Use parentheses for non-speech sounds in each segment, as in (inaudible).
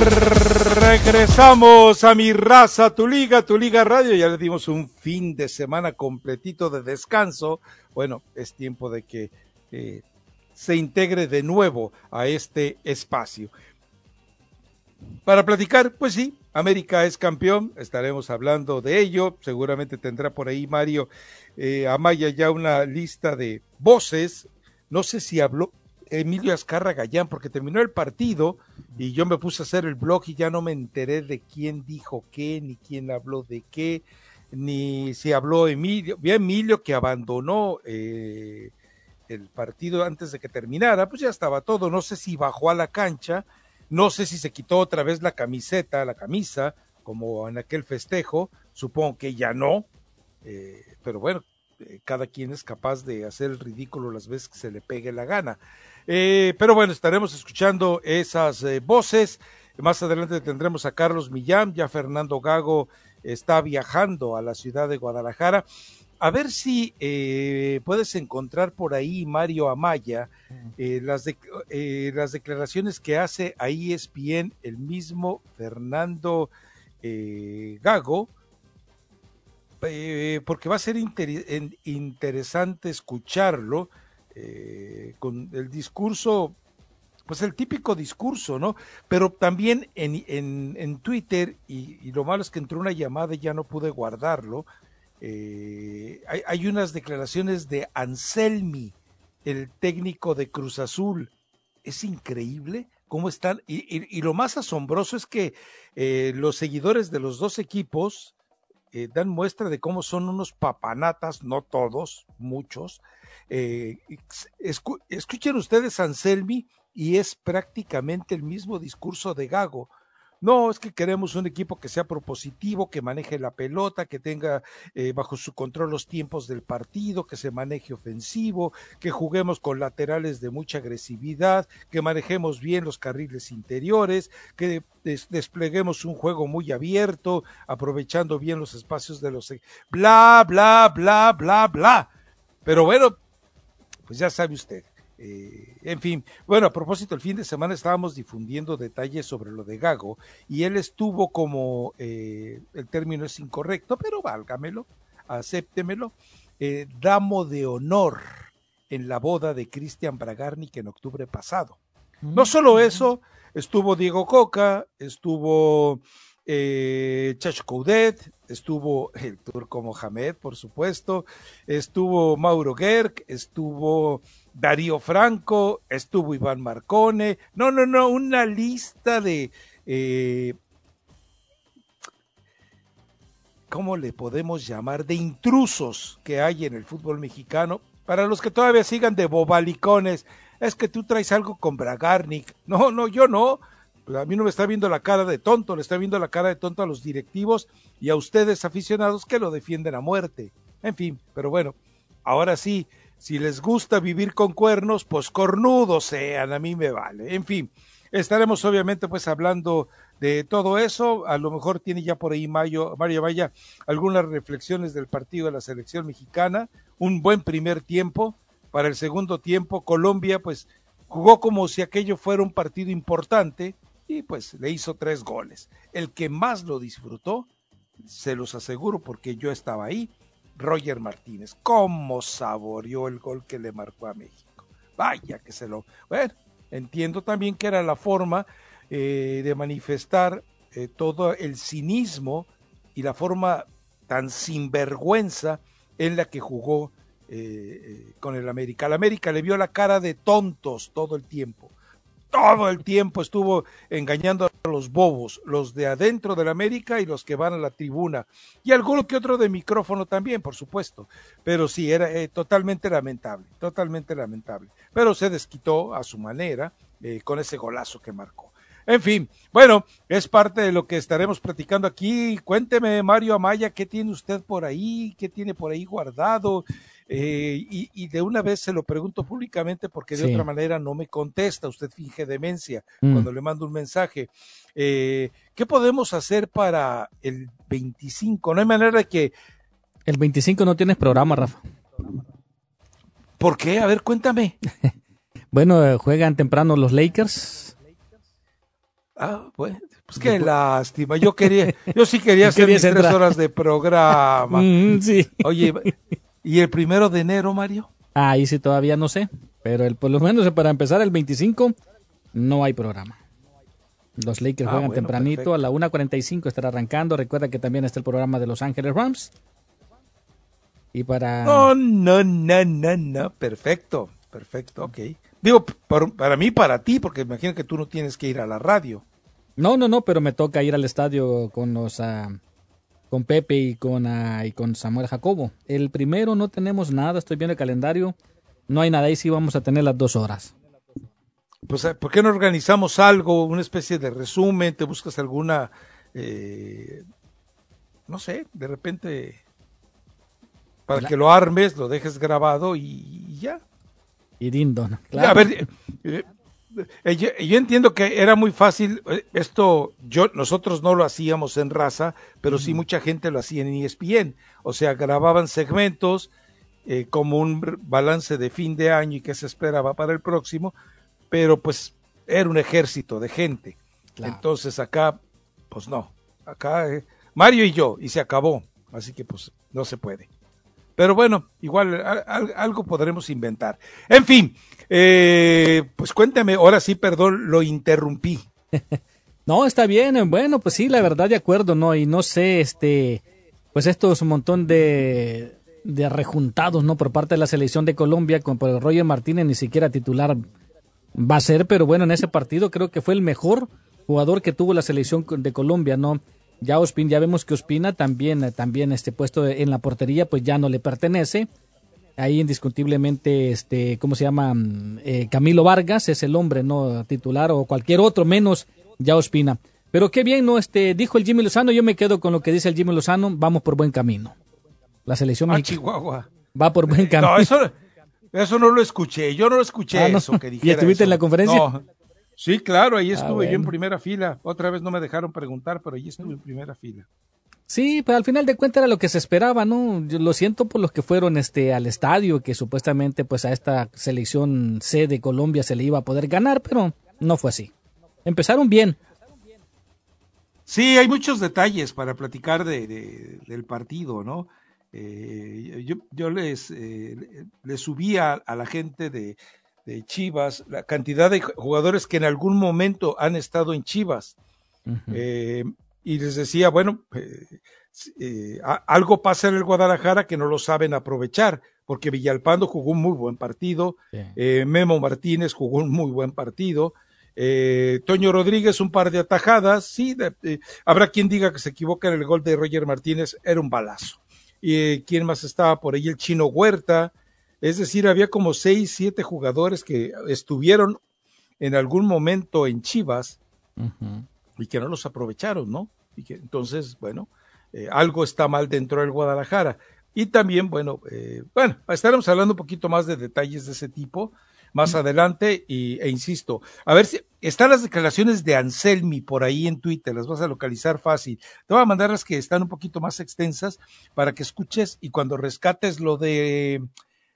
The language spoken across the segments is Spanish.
Regresamos a mi raza, tu liga, tu liga radio. Ya le dimos un fin de semana completito de descanso. Bueno, es tiempo de que eh, se integre de nuevo a este espacio. Para platicar, pues sí, América es campeón, estaremos hablando de ello. Seguramente tendrá por ahí Mario eh, Amaya ya una lista de voces. No sé si habló, Emilio Azcarra Gallán, porque terminó el partido y yo me puse a hacer el blog y ya no me enteré de quién dijo qué, ni quién habló de qué, ni si habló Emilio. Vi a Emilio que abandonó eh, el partido antes de que terminara, pues ya estaba todo. No sé si bajó a la cancha, no sé si se quitó otra vez la camiseta, la camisa, como en aquel festejo, supongo que ya no, eh, pero bueno, cada quien es capaz de hacer el ridículo las veces que se le pegue la gana. Eh, pero bueno, estaremos escuchando esas eh, voces. Más adelante tendremos a Carlos Millán, ya Fernando Gago está viajando a la ciudad de Guadalajara. A ver si eh, puedes encontrar por ahí, Mario Amaya, las, las declaraciones que hace a ESPN el mismo Fernando Gago, porque va a ser interesante escucharlo eh, con el discurso, pues el típico discurso, ¿no? Pero también en, en, en Twitter, y, lo malo es que entró una llamada y ya no pude guardarlo, eh, hay, hay, unas declaraciones de Anselmi, el técnico de Cruz Azul. Es increíble cómo están, y, y, lo más asombroso es que eh, los seguidores de los dos equipos eh, dan muestra de cómo son unos papanatas, no todos, muchos, eh, escuchen ustedes Anselmi y es prácticamente el mismo discurso de Gago. No, es que queremos un equipo que sea propositivo, que maneje la pelota, que tenga eh, bajo su control los tiempos del partido, que se maneje ofensivo, que juguemos con laterales de mucha agresividad, que manejemos bien los carriles interiores, que despleguemos un juego muy abierto, aprovechando bien los espacios de los... Bla, bla, bla, bla, bla. Pero bueno, pues ya sabe usted. Eh, en fin, bueno, a propósito, el fin de semana estábamos difundiendo detalles sobre lo de Gago y él estuvo como, eh, el término es incorrecto, pero válgamelo, acéptemelo, eh, damo de honor en la boda de Cristian Bragarnik en octubre pasado. No solo mm. eso, estuvo Diego Coca, estuvo eh, Chacho Coudet, estuvo el turco Mohamed, por supuesto, estuvo Mauro Gerg, estuvo Darío Franco, estuvo Iván Marcone, no, no, no, una lista de... Eh, ¿Cómo le podemos llamar? De intrusos que hay en el fútbol mexicano. Para los que todavía sigan de bobalicones, es que tú traes algo con Bragarnik. No, no, yo no a mí no me está viendo la cara de tonto, le está viendo la cara de tonto a los directivos y a ustedes aficionados que lo defienden a muerte. En fin, pero bueno, ahora sí, si les gusta vivir con cuernos, pues cornudos sean, a mí me vale. En fin, estaremos obviamente pues hablando de todo eso. A lo mejor tiene ya por ahí Mayo, Mario Vaya algunas reflexiones del partido de la selección mexicana. Un buen primer tiempo. Para el segundo tiempo, Colombia pues jugó como si aquello fuera un partido importante y pues le hizo tres goles. El que más lo disfrutó, se los aseguro porque yo estaba ahí, Roger Martínez. ¿Cómo saboreó el gol que le marcó a México? Vaya que se lo... Bueno, entiendo también que era la forma eh, de manifestar eh, todo el cinismo y la forma tan sinvergüenza en la que jugó eh, con el América. Al América le vio la cara de tontos todo el tiempo. Todo el tiempo estuvo engañando a los bobos, los de adentro del América y los que van a la tribuna. Y alguno que otro de micrófono también, por supuesto. Pero sí, era totalmente lamentable, totalmente lamentable. Pero se desquitó a su manera con ese golazo que marcó. En fin, bueno, es parte de lo que estaremos platicando aquí. Cuénteme, Mario Amaya, ¿qué tiene usted por ahí? ¿Qué tiene por ahí guardado? Eh, y, de una vez se lo pregunto públicamente porque de otra manera no me contesta. Usted finge demencia mm. cuando le mando un mensaje. Eh, ¿Qué podemos hacer para el 25? No hay manera de que... El 25 no tienes programa, Rafa. ¿Por qué? A ver, cuéntame. (laughs) bueno, eh, juegan temprano los Lakers Ah, bueno, pues qué lástima. Yo quería, yo sí quería (laughs) hacer mis tres horas de programa. (laughs) Mm, sí. Oye, ¿y el primero de enero, Mario? Ahí sí todavía no sé, pero el, por lo menos para empezar el 25 no hay programa. Los Lakers ah, juegan tempranito, a la 1.45 estará arrancando. Recuerda que también está el programa de Los Ángeles Rams. Y para... No, no, no, no, no. Perfecto, perfecto, ok. Digo, para mí, para ti, porque imagino que tú no tienes que ir a la radio. No, no, no, pero me toca ir al estadio con los ah, con Pepe y con ah, y con Samuel Jacobo. El primero no tenemos nada, estoy viendo el calendario, no hay nada, ahí sí vamos a tener las dos horas. Pues, ah, ¿por qué no organizamos algo, una especie de resumen? ¿Te buscas alguna, eh, no sé, de repente, para que lo armes, lo dejes grabado y ya? Y Dindon, claro. A ver, eh, eh, yo, entiendo que era muy fácil, eh, esto yo nosotros no lo hacíamos en raza, pero sí mucha gente lo hacía en ESPN, o sea, grababan segmentos eh, como un balance de fin de año y que se esperaba para el próximo, pero pues era un ejército de gente. Entonces acá, pues no, acá Mario y yo, y se acabó, así que pues no se puede. Pero bueno, igual algo podremos inventar. En fin, eh, pues cuéntame, ahora sí, perdón, lo interrumpí. (laughs) no, está bien, bueno, pues sí, la verdad de acuerdo, ¿no? Y no sé, este, pues esto es un montón de, de rejuntados, ¿no? Por parte de la selección de Colombia, con por Roger Martínez ni siquiera titular va a ser, pero bueno, en ese partido creo que fue el mejor jugador que tuvo la selección de Colombia, ¿no? Ya ya vemos que Ospina también, también este puesto en la portería, pues ya no le pertenece. Ahí indiscutiblemente, este, ¿cómo se llama? Mm, eh, Camilo Vargas es el hombre, no titular o cualquier otro, menos ya Ospina. Pero qué bien, ¿no? Este, dijo el Jimmy Lozano, yo me quedo con lo que dice el Jimmy Lozano, vamos por buen camino. La selección ah, Chihuahua. va por buen (laughs) camino. No, eso, eso no lo escuché, yo no lo escuché ah, eso que dijera (laughs) ¿Y estuviste en la conferencia? Sí, claro, ahí ah, estuve yo en primera fila. Otra vez no me dejaron preguntar, pero ahí estuve en primera fila. Sí, pero al final de cuentas era lo que se esperaba, ¿no? Yo lo siento por los que fueron este al estadio, que supuestamente pues a esta selección C de Colombia se le iba a poder ganar, pero no fue así. Empezaron bien. Sí, hay muchos detalles para platicar de, del partido, ¿no? Eh, yo, yo les, eh, les subía a la gente de, de Chivas, la cantidad de jugadores que en algún momento han estado en Chivas. Eh, y les decía, bueno, eh, eh, algo pasa en el Guadalajara que no lo saben aprovechar, porque Villalpando jugó un muy buen partido, Memo Martínez jugó un muy buen partido, Toño Rodríguez un par de atajadas, sí, habrá quien diga que se equivoca en el gol de Roger Martínez, era un balazo. Y quién más estaba por ahí, el chino Huerta, es decir, había como seis, siete jugadores que estuvieron en algún momento en Chivas y que no los aprovecharon, ¿no? Y que entonces, bueno, eh, algo está mal dentro del Guadalajara. Y también, bueno, eh, bueno, estaremos hablando un poquito más de detalles de ese tipo más adelante y, e insisto, a ver si están las declaraciones de Anselmi por ahí en Twitter, las vas a localizar fácil. Te voy a mandar las que están un poquito más extensas para que escuches y cuando rescates lo de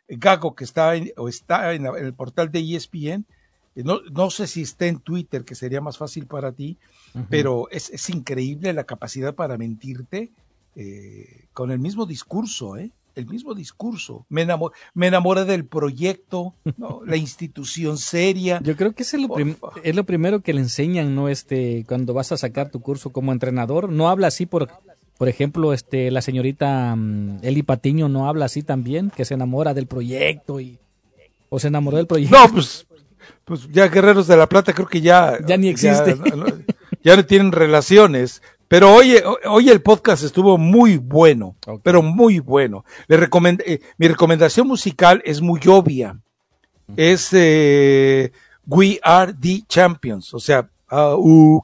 Gago, que está en, o está en, el portal de ESPN, eh, no, no, sé si está en Twitter, que sería más fácil para ti, pero es, es, increíble la capacidad para mentirte eh, con el mismo discurso, ¿eh? el mismo discurso. Me, me enamoré del proyecto, (laughs) la institución seria. Yo creo que es lo, es lo primero que le enseñan, ¿no? Este, cuando vas a sacar tu curso como entrenador. No habla así por, por ejemplo, este, la señorita mm, Eli Patiño no habla así también, que se enamora del proyecto y o se enamoró del proyecto. No, pues, pues ya Guerreros de la Plata creo que ya ya ni existe. Ya, no tienen relaciones. Pero hoy, hoy el podcast estuvo muy bueno, pero muy bueno. Le eh, mi recomendación musical es muy obvia. Es eh, We Are the Champions. O sea, ah, uh,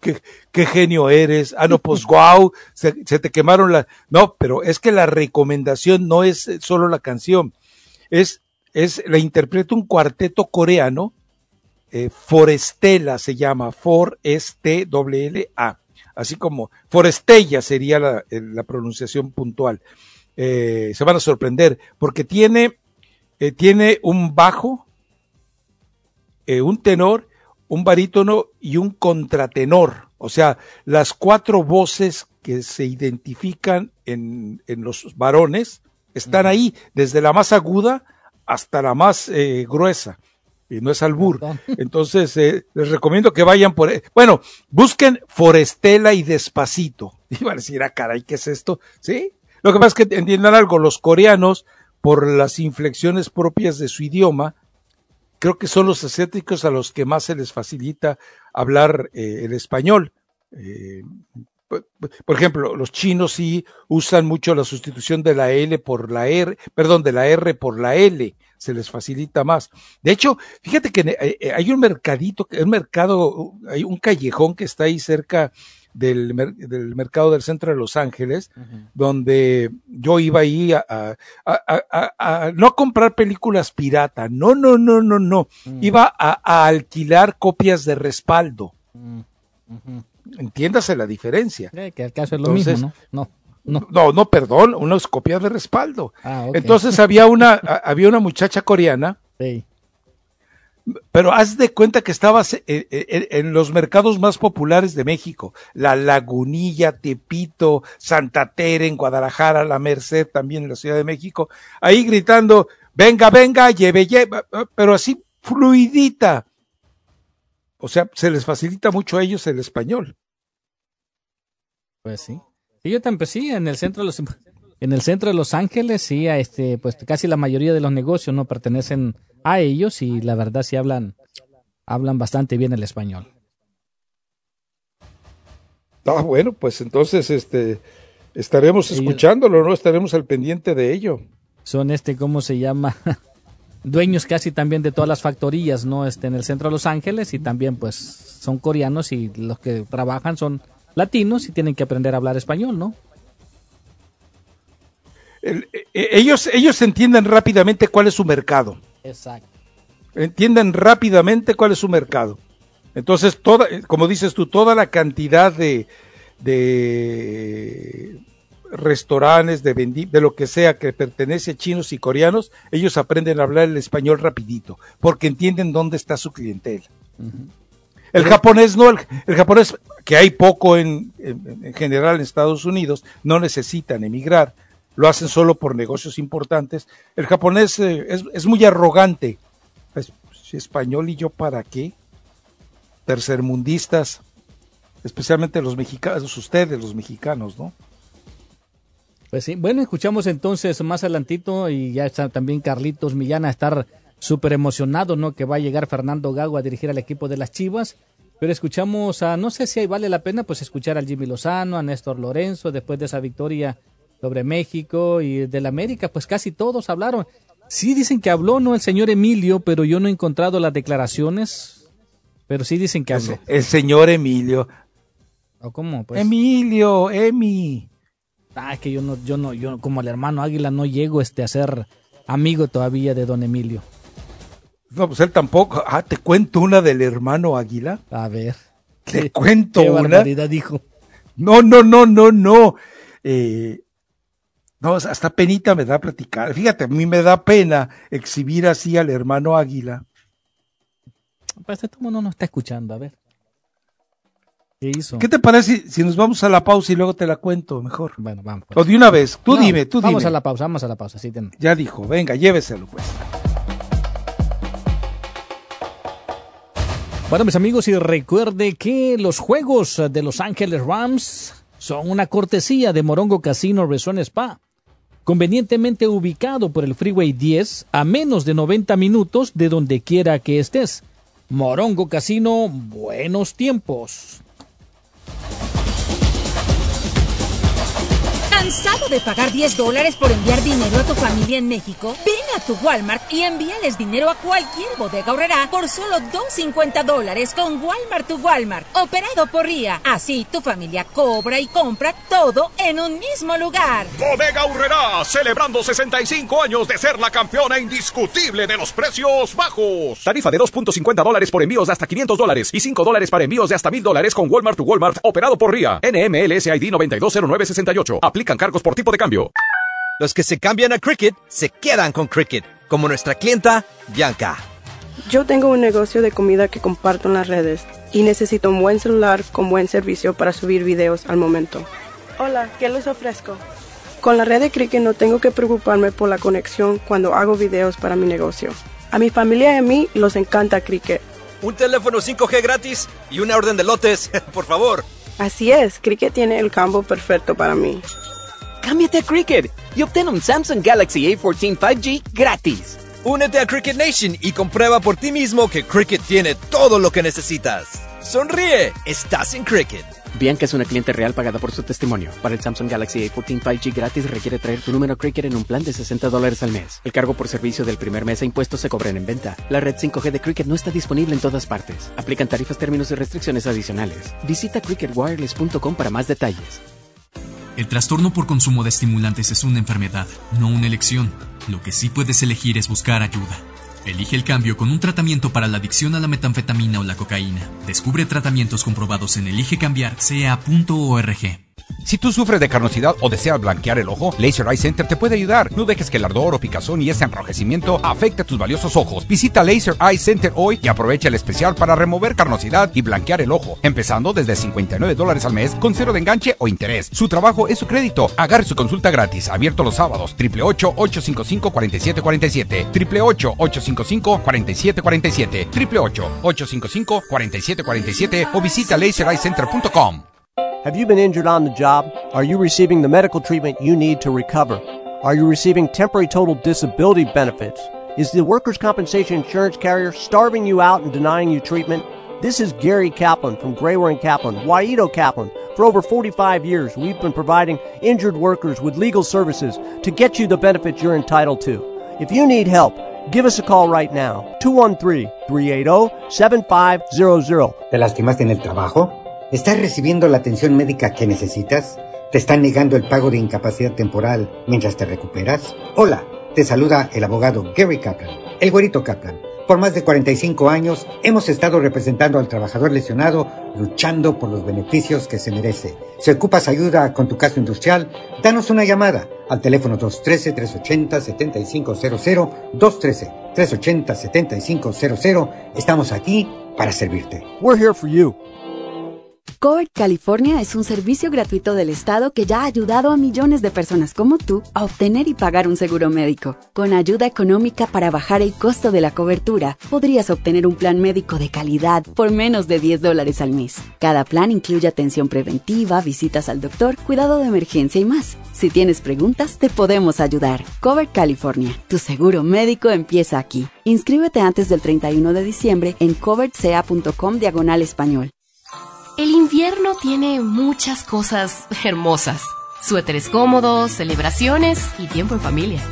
qué, genio eres. Ah, no, pues wow, se, te quemaron la. No, pero es que la recomendación no es solo la canción. Es, es, la interpreta un cuarteto coreano. Eh, Forestela se llama, For-S-T-L-A así como Forestella sería la, la pronunciación puntual. Eh, se van a sorprender porque tiene, eh, tiene un bajo, eh, un tenor, un barítono y un contratenor. O sea, las cuatro voces que se identifican en, en los varones están ahí, desde la más aguda hasta la más gruesa y no es albur. (laughs) Entonces, eh, les recomiendo que vayan por... Bueno, busquen Forestela y Despacito. (laughs) Iban a decir, ah, caray, ¿qué es esto? ¿Sí? Lo que pasa es que entiendan algo, los coreanos, por las inflexiones propias de su idioma, creo que son los asiáticos a los que más se les facilita hablar eh, el español. Eh, por ejemplo, los chinos sí usan mucho la sustitución de la L por la R, perdón, de la R por la L, se les facilita más. De hecho, fíjate que eh, hay un mercadito, un mercado, hay un callejón que está ahí cerca del, del mercado del centro de Los Ángeles, donde yo iba ahí a, a, no a comprar películas pirata, no, no, no, no, no, mm. iba a, alquilar copias de respaldo. Mm, Entiéndase la diferencia. Eh, que el caso es lo mismo, ¿no? No. No. no, no, perdón, unas copias de respaldo. Ah, Entonces había una, había una muchacha coreana, sí. Pero haz de cuenta que estabas eh, eh, en, los mercados más populares de México, La Lagunilla, Tepito, Santa Tere en Guadalajara, La Merced también en la Ciudad de México, ahí gritando, venga, venga, lleve, lleve, pero así fluidita. O sea, se les facilita mucho a ellos el español. Pues sí. Sí, yo también, pues sí, en el centro de los en el centro de Los Ángeles, sí, a este, pues casi la mayoría de los negocios no pertenecen a ellos y la verdad sí hablan, hablan bastante bien el español. Ah, bueno, pues entonces este estaremos escuchándolo, ¿no? Estaremos al pendiente de ello. Son este, ¿cómo se llama? (laughs) dueños casi también de todas las factorías, ¿no? Este, en el centro de Los Ángeles y también pues son coreanos y los que trabajan son latinos y tienen que aprender a hablar español, ¿no? E, e, ellos, ellos entienden rápidamente cuál es su mercado. Exacto. Entienden rápidamente cuál es su mercado. Entonces, toda, como dices tú, toda la cantidad de, de restaurantes, de, de lo que sea que pertenece a chinos y coreanos, ellos aprenden a hablar el español rapidito, porque entienden dónde está su clientela. El japonés no, el, japonés, que hay poco en, en, general en Estados Unidos, no necesitan emigrar, lo hacen solo por negocios importantes. El japonés eh, es, muy arrogante. Es, español y yo para qué? Tercermundistas, especialmente los mexicanos, ustedes los mexicanos, ¿no? Pues sí, bueno, escuchamos entonces más adelantito y ya está también Carlitos Millán a estar súper emocionado, ¿no? Que va a llegar Fernando Gago a dirigir al equipo de las Chivas. Pero escuchamos a, no sé si vale la pena, pues escuchar al Jimmy Lozano, a Néstor Lorenzo, después de esa victoria sobre México y del América, pues casi todos hablaron. Sí dicen que habló, ¿no? El señor Emilio, pero yo no he encontrado las declaraciones. Pero sí dicen que habló. El, señor Emilio. ¿O cómo? Pues? Emilio, Emi. Ah, es que yo no, yo no, yo como el hermano Águila no llego este a ser amigo todavía de don Emilio. No, pues él tampoco. Ah, te cuento una del hermano Águila. A ver. Te cuento qué una. dijo. No, no, no, no, no. Eh, no, hasta penita me da platicar. Fíjate, a mí me da pena exhibir así al hermano Águila. Pues este no nos está escuchando, a ver. ¿Qué hizo? ¿Qué te parece si, nos vamos a la pausa y luego te la cuento mejor? Bueno, vamos. Pues. O de una vez, tú dime, tú vamos dime. a la pausa, vamos a la pausa, sí. Ten. Ya dijo, venga, lléveselo pues. Bueno, mis amigos, y recuerde que los juegos de Los Ángeles Rams son una cortesía de Morongo Casino Resort Spa. Convenientemente ubicado por el Freeway 10 a menos de 90 minutos de donde quiera que estés. Morongo Casino, buenos tiempos. ¿Cansado de pagar 10 dólares por enviar dinero a tu familia en México? Ven a tu Walmart y envíales dinero a cualquier bodega horrera por solo 2.50 dólares con Walmart to Walmart, operado por RIA. Así tu familia cobra y compra todo en un mismo lugar. Bodega Urrera, celebrando 65 años de ser la campeona indiscutible de los precios bajos. Tarifa de 2.50 dólares por envíos de hasta 500 dólares y 5 dólares para envíos de hasta 1000 dólares con Walmart to Walmart, operado por RIA. NMLS ID 920968. Aplican cargos por tipo de cambio. Los que se cambian a Cricket se quedan con Cricket, como nuestra clienta Bianca. Yo tengo un negocio de comida que comparto en las redes y necesito un buen celular con buen servicio para subir videos al momento. Hola, ¿qué les ofrezco? Con la red de Cricket no tengo que preocuparme por la conexión cuando hago videos para mi negocio. A mi familia y a mí los encanta Cricket. Un teléfono 5G gratis y una orden de lotes, (laughs) por favor. Así es, Cricket tiene el combo perfecto para mí. Cámbiate a Cricket y obtén un Samsung Galaxy A14 5G gratis. Únete a Cricket Nation y comprueba por ti mismo que Cricket tiene todo lo que necesitas. Sonríe, estás en Cricket. Bianca es una cliente real pagada por su testimonio. Para el Samsung Galaxy A14 5G gratis requiere traer tu número Cricket en un plan de 60 dólares al mes. El cargo por servicio del primer mes e impuestos se cobran en venta. La red 5G de Cricket no está disponible en todas partes. Aplican tarifas, términos y restricciones adicionales. Visita cricketwireless.com para más detalles. El trastorno por consumo de estimulantes es una enfermedad, no una elección. Lo que sí puedes elegir es buscar ayuda. Elige el cambio con un tratamiento para la adicción a la metanfetamina o la cocaína. Descubre tratamientos comprobados en eligecambiar.ca.org. Si tú sufres de carnosidad o deseas blanquear el ojo, Laser Eye Center te puede ayudar. No dejes que el ardor o picazón y ese enrojecimiento afecte a tus valiosos ojos. Visita Laser Eye Center hoy y aprovecha el especial para remover carnosidad y blanquear el ojo, empezando desde 59 dólares al mes con cero de enganche o interés. Su trabajo es su crédito. Agarre su consulta gratis, abierto los sábados, 888-855-4747, 888-855-4747, 888-855-4747 o visita lasereyecenter.com. Have you been injured on the job? Are you receiving the medical treatment you need to recover? Are you receiving temporary total disability benefits? Is the workers' compensation insurance carrier starving you out and denying you treatment? This is Gary Kaplan from Grayware and Kaplan, Waido Kaplan. For over 45 years, we've been providing injured workers with legal services to get you the benefits you're entitled to. If you need help, give us a call right now. 213-380-7500. ¿Te lastimaste en el trabajo? ¿Estás recibiendo la atención médica que necesitas? ¿Te están negando el pago de incapacidad temporal mientras te recuperas? Hola, te saluda el abogado Gary Kaplan, el güerito Kaplan. Por más de 45 años hemos estado representando al trabajador lesionado luchando por los beneficios que se merece. Si ocupas ayuda con tu caso industrial, danos una llamada al teléfono 213-380-7500, 213-380-7500. Estamos aquí para servirte. We're here for you. Covered California es un servicio gratuito del Estado que ya ha ayudado a millones de personas como tú a obtener y pagar un seguro médico. Con ayuda económica para bajar el costo de la cobertura, podrías obtener un plan médico de calidad por menos de 10 dólares al mes. Cada plan incluye atención preventiva, visitas al doctor, cuidado de emergencia y más. Si tienes preguntas, te podemos ayudar. Covered California, tu seguro médico empieza aquí. Inscríbete antes del 31 de diciembre en coveredca.com diagonal español. El invierno tiene muchas cosas hermosas. Suéteres cómodos, celebraciones y tiempo en familia.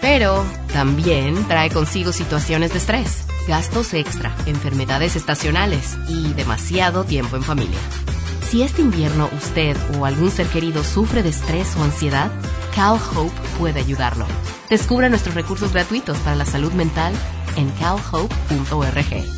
Pero también trae consigo situaciones de estrés, gastos extra, enfermedades estacionales y demasiado tiempo en familia. Si este invierno usted o algún ser querido sufre de estrés o ansiedad, Cal Hope puede ayudarlo. Descubra nuestros recursos gratuitos para la salud mental en calhope.org.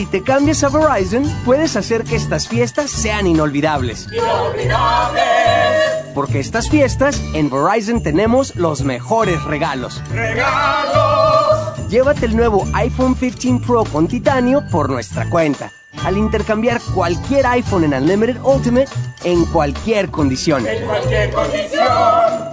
Si te cambias a Verizon, puedes hacer que estas fiestas sean inolvidables. ¡Inolvidables! Porque estas fiestas, en Verizon tenemos los mejores regalos. ¡Regalos! Llévate el nuevo iPhone 15 Pro con titanio por nuestra cuenta. Al intercambiar cualquier iPhone en Unlimited Ultimate en cualquier condición. En cualquier condición.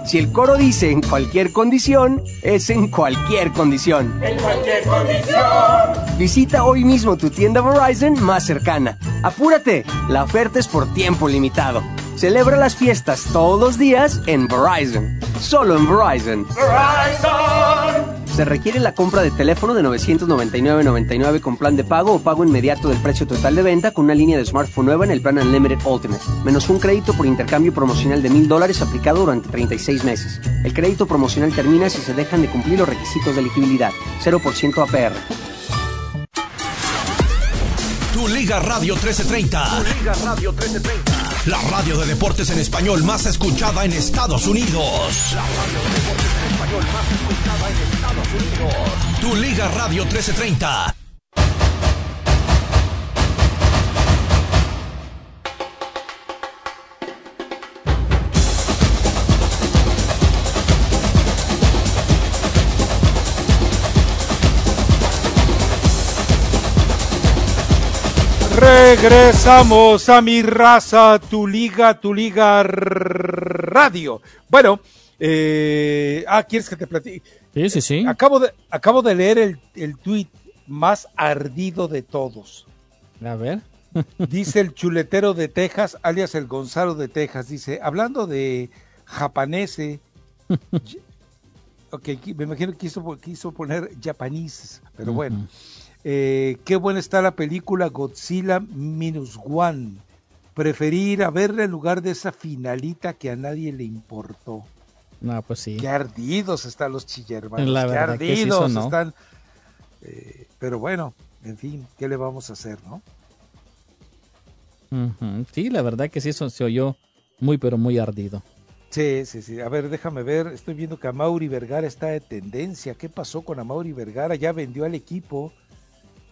Si el coro dice en cualquier condición, es en cualquier condición. En cualquier condición. Visita hoy mismo tu tienda Verizon más cercana. Apúrate, la oferta es por tiempo limitado. Celebra las fiestas todos los días en Verizon. Solo en Verizon. Verizon. Se requiere la compra de teléfono de 999.99 con plan de pago o pago inmediato del precio total de venta con una línea de smartphone nueva en el plan Unlimited Ultimate, menos un crédito por intercambio promocional de mil dólares aplicado durante 36 meses. El crédito promocional termina si se dejan de cumplir los requisitos de elegibilidad. 0% APR. Tu Liga Radio 1330. Tu Liga Radio 1330. La radio de deportes en español más escuchada en Estados Unidos. La radio de deportes en español más escuchada en Estados Unidos. Tu Liga Radio 1330. Regresamos a mi raza, tu liga, tu liga radio. Bueno, eh, ah, ¿quieres que te platique? Sí, sí, sí. Acabo de, acabo de leer el, el tweet más ardido de todos. A ver. (laughs) Dice el chuletero de Texas, alias el Gonzalo de Texas, dice, hablando de japanese, (laughs) ok, me imagino que quiso, quiso poner japanese, pero bueno. Eh, qué buena está la película Godzilla Minus One. Preferí ir a verla en lugar de esa finalita que a nadie le importó. No, pues sí. Qué ardidos están los chillermanos. La Qué verdad que sí ardidos sonó. están. Eh, pero bueno, en fin, ¿qué le vamos a hacer, no? Sí, la verdad que sí, eso se oyó muy, pero muy ardido. Sí, sí, sí. A ver, déjame ver. Estoy viendo que Amauri Vergara está de tendencia. ¿Qué pasó con Amauri Vergara? Ya vendió al equipo.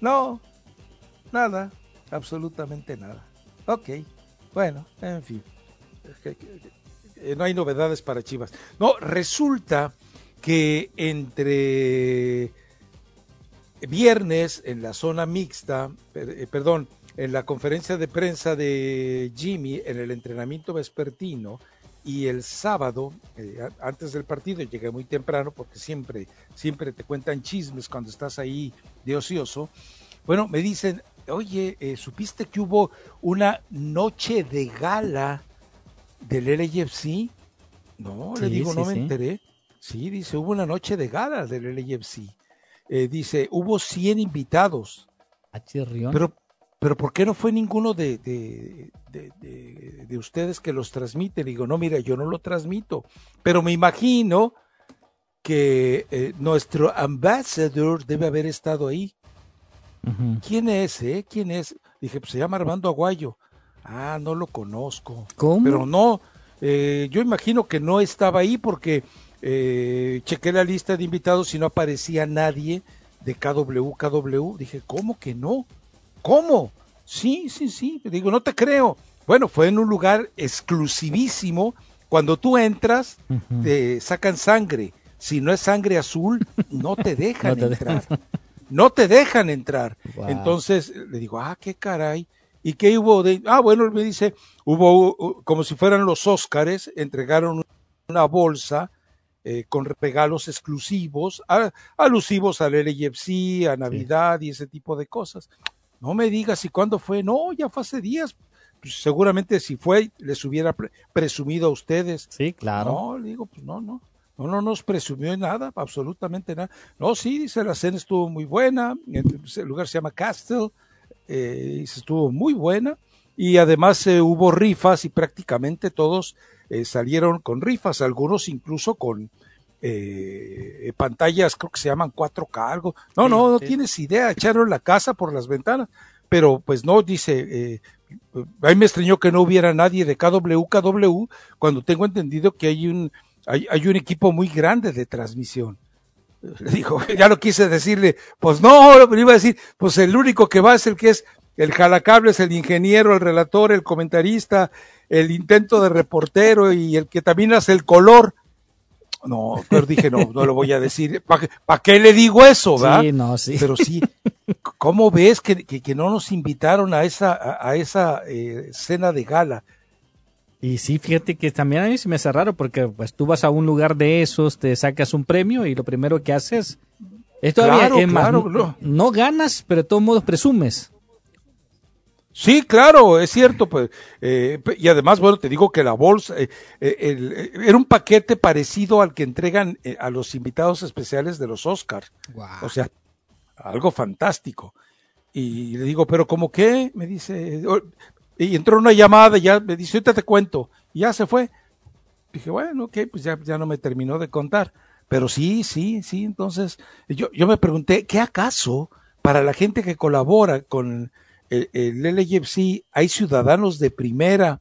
No, nada. Absolutamente nada. Ok. Bueno, en fin. Que- no hay novedades para Chivas. No, resulta que entre viernes en la zona mixta, eh, perdón, en la conferencia de prensa de Jimmy, en el entrenamiento vespertino, y el sábado, eh, antes del partido, llegué muy temprano porque siempre, siempre te cuentan chismes cuando estás ahí de ocioso. Bueno, me dicen, oye, eh, ¿supiste que hubo una noche de gala del LAFC? No, le digo, sí, no me sí. enteré. Sí, dice, hubo una noche de gala del LAFC. Eh, dice, hubo 100 invitados. A Chirrión. Pero, pero ¿por qué no fue ninguno de, de, de- de- de ustedes que los transmite? Le digo, no, mira, yo no lo transmito. Pero me imagino que eh, nuestro ambassador debe haber estado ahí. ¿Quién es, eh? ¿Quién es? Dije, pues se llama Armando Aguayo. Ah, no lo conozco. ¿Cómo? Pero no, eh, yo imagino que no estaba ahí porque eh, chequé la lista de invitados y no aparecía nadie de KW, KW. Dije, ¿cómo que no? ¿Cómo? Sí, sí, sí. Digo, no te creo. Bueno, fue en un lugar exclusivísimo. Cuando tú entras, te sacan sangre. Si no es sangre azul, no te (laughs) dejan No te entrar. dejan. No te dejan entrar. Wow. Entonces le digo, ah, qué caray. ¿Y qué hubo de.? Ah, bueno, me dice, hubo como si fueran los Óscares, entregaron una bolsa eh, con regalos exclusivos, a- alusivos al LAFC, a Navidad y ese tipo de cosas. No me digas si cuándo fue. No, ya fue hace días. Pues seguramente si fue, les hubiera pre- presumido a ustedes. Sí, claro. No, le digo, pues no, no. No, no nos presumió nada, absolutamente nada. No, sí, dice, la cena estuvo muy buena. El lugar se llama Castle. Eh, estuvo muy buena y además eh, hubo rifas y prácticamente todos eh, salieron con rifas, algunos incluso con eh, pantallas, creo que se llaman 4K, algo. No, no, no tienes idea, echaron la casa por las ventanas, pero pues no, dice, eh, a mí me extrañó que no hubiera nadie de KW, KW, cuando tengo entendido que hay un, hay, hay un equipo muy grande de transmisión. Le (laughs) dijo, ya lo quise decirle, pues no, lo iba a decir, pues el único que va es el que es el jalacables, el ingeniero, el relator, el comentarista, el intento de reportero y el que también hace el color. No, pero dije, no, no lo voy a decir. (laughs) ¿Para qué le digo eso, verdad? Sí, no, sí. Pero sí, ¿cómo ves que, que, que no nos invitaron a esa, a, a esa eh, cena de gala? Y sí, fíjate que también a mí se me hace raro porque pues tú vas a un lugar de esos, te sacas un premio y lo primero que haces es todavía Claro, es más, claro, no, no. no ganas, pero de todos modos presumes. Sí, claro, es cierto, pues, eh, y además, bueno, te digo que la bolsa, eh, eh, el- eh, era un paquete parecido al que entregan eh, a los invitados especiales de los Oscars. O sea, algo fantástico. Y le digo, pero ¿cómo qué? Me dice, o- y entró una llamada, y ya me dice, ahorita te cuento, y ya se fue. Dije, bueno, ok, pues ya, ya no me terminó de contar. Pero sí, sí, sí, entonces, yo, yo me pregunté, ¿qué acaso para la gente que colabora con el, el hay ciudadanos de primera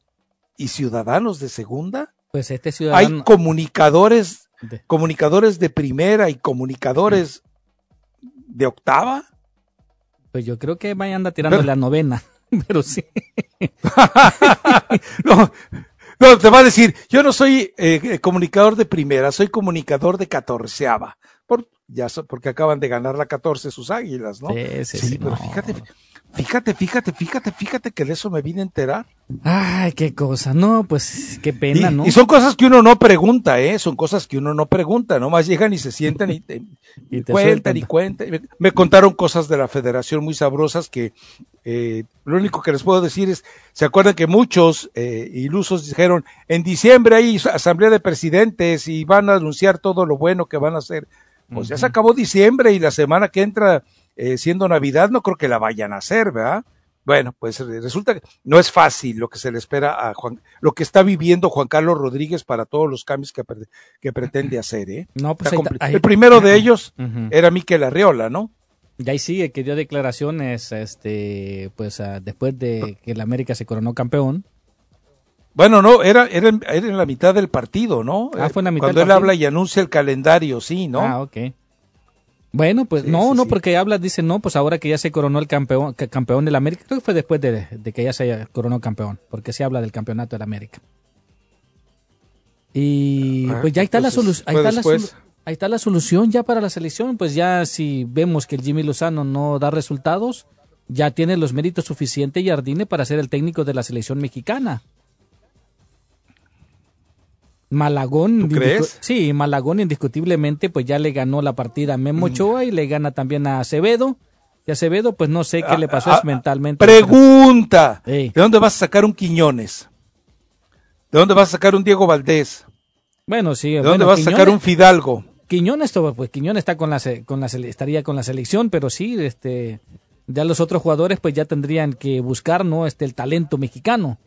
y ciudadanos de segunda? Pues este Hay ciudadano comunicadores, De- comunicadores de primera y comunicadores de octava. pues yo creo que vaya anda tirando Pero- la novena, pero sí. (laughs) no, no, te va a decir, yo no soy eh, comunicador de primera, soy comunicador de catorceava. Por, ya so- porque acaban de ganar la 14 sus águilas, ¿no? Sí, sí, sí, pero no. fíjate, fíjate, fíjate, fíjate, fíjate que de eso me vine a enterar. Ay, qué cosa. No, pues qué pena, y, ¿no? y son cosas que uno no pregunta, ¿eh? Son cosas que uno no pregunta, nomás llegan y se sientan y, te, (laughs) Y te cuentan sueltan. y cuentan. Me, me contaron cosas de la federación muy sabrosas que eh, lo único que les puedo decir es, ¿se acuerdan que muchos eh, ilusos dijeron, en diciembre hay asamblea de presidentes y van a anunciar todo lo bueno que van a hacer? Pues ya se acabó diciembre y la semana que entra, eh, siendo Navidad, no creo que la vayan a hacer, ¿verdad? Bueno, pues eh, resulta que no es fácil lo que se le espera a Juan, lo que está viviendo Juan Carlos Rodríguez para todos los cambios que, pre- que pretende hacer, ¿eh? No, pues ahí ahí- El primero de ellos era Miquel Arreola, ¿no? Y ahí sigue que dio declaraciones, este, pues ah, después de que el América se coronó campeón. Bueno, no, era, era, en, era en la mitad del partido, ¿no? Ah, fue en la mitad Cuando del él partido. habla y anuncia el calendario, sí, ¿no? Ah, ok. Bueno, pues Sí, no, sí, no, sí. porque habla, dice no, pues ahora que ya se coronó el campeón, campeón del América, creo que fue después de, de que ya se coronó campeón, porque se habla del campeonato del América. Y Ah, pues ya está la ahí está la, solu- ahí está la solución ya para la selección, pues ya si vemos que el Jimmy Lozano no da resultados, ya tiene los méritos suficientes Jardine para ser el técnico de la selección mexicana. Malagón, ¿Tú crees? indiscu- sí, Malagón indiscutiblemente pues ya le ganó la partida a Mm. Memo Ochoa y le gana también a Acevedo. Y Acevedo pues no sé qué le pasó Ah, mentalmente. Pregunta. ¿de dónde vas a sacar un Quiñones? ¿De dónde vas a sacar un Diego Valdés? Bueno, sí. ¿De bueno, dónde vas a sacar un Fidalgo? Quiñones, pues Quiñones está con la, con la estaría con la selección, pero sí, este, ya los otros jugadores pues ya tendrían que buscar, ¿no? Este, el talento mexicano.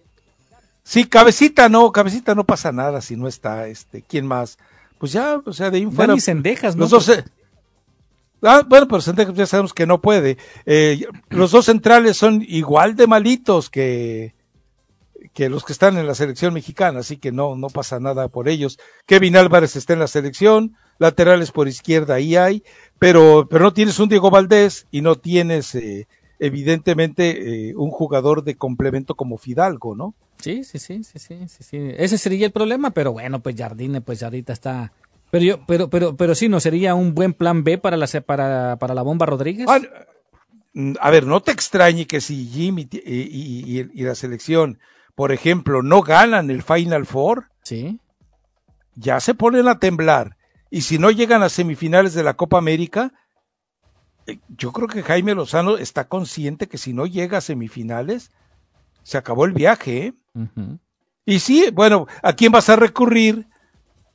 Sí, cabecita no, cabecita no pasa nada si no está, este, ¿quién más? Pues ya, o sea, de ahí en fuera. Cendejas, ¿no? Los dos, eh, ah, bueno, pero Sendejas ya sabemos que no puede. Eh, los dos centrales son igual de malitos que, que los que están en la selección mexicana, así que no, no pasa nada por ellos. Kevin Álvarez está en la selección, laterales por izquierda ahí hay, pero, pero no tienes un Diego Valdés y no tienes, eh, evidentemente, eh, un jugador de complemento como Fidalgo, ¿no? Sí, sí, sí, sí, sí, sí, sí. Ese sería el problema, pero bueno, pues Jardine, pues ahorita está. Pero yo, pero, pero, pero sí, no sería un buen plan B para la para, para la bomba Rodríguez. Ah, A ver, no te extrañe que si Jimmy ti- y, y- y- y la selección, por ejemplo, no ganan el Final Four, sí. ya se ponen a temblar. Y si no llegan a semifinales de la Copa América, eh, yo creo que Jaime Lozano está consciente que si no llega a semifinales, se acabó el viaje. ¿eh? Y sí, bueno, ¿a quién vas a recurrir?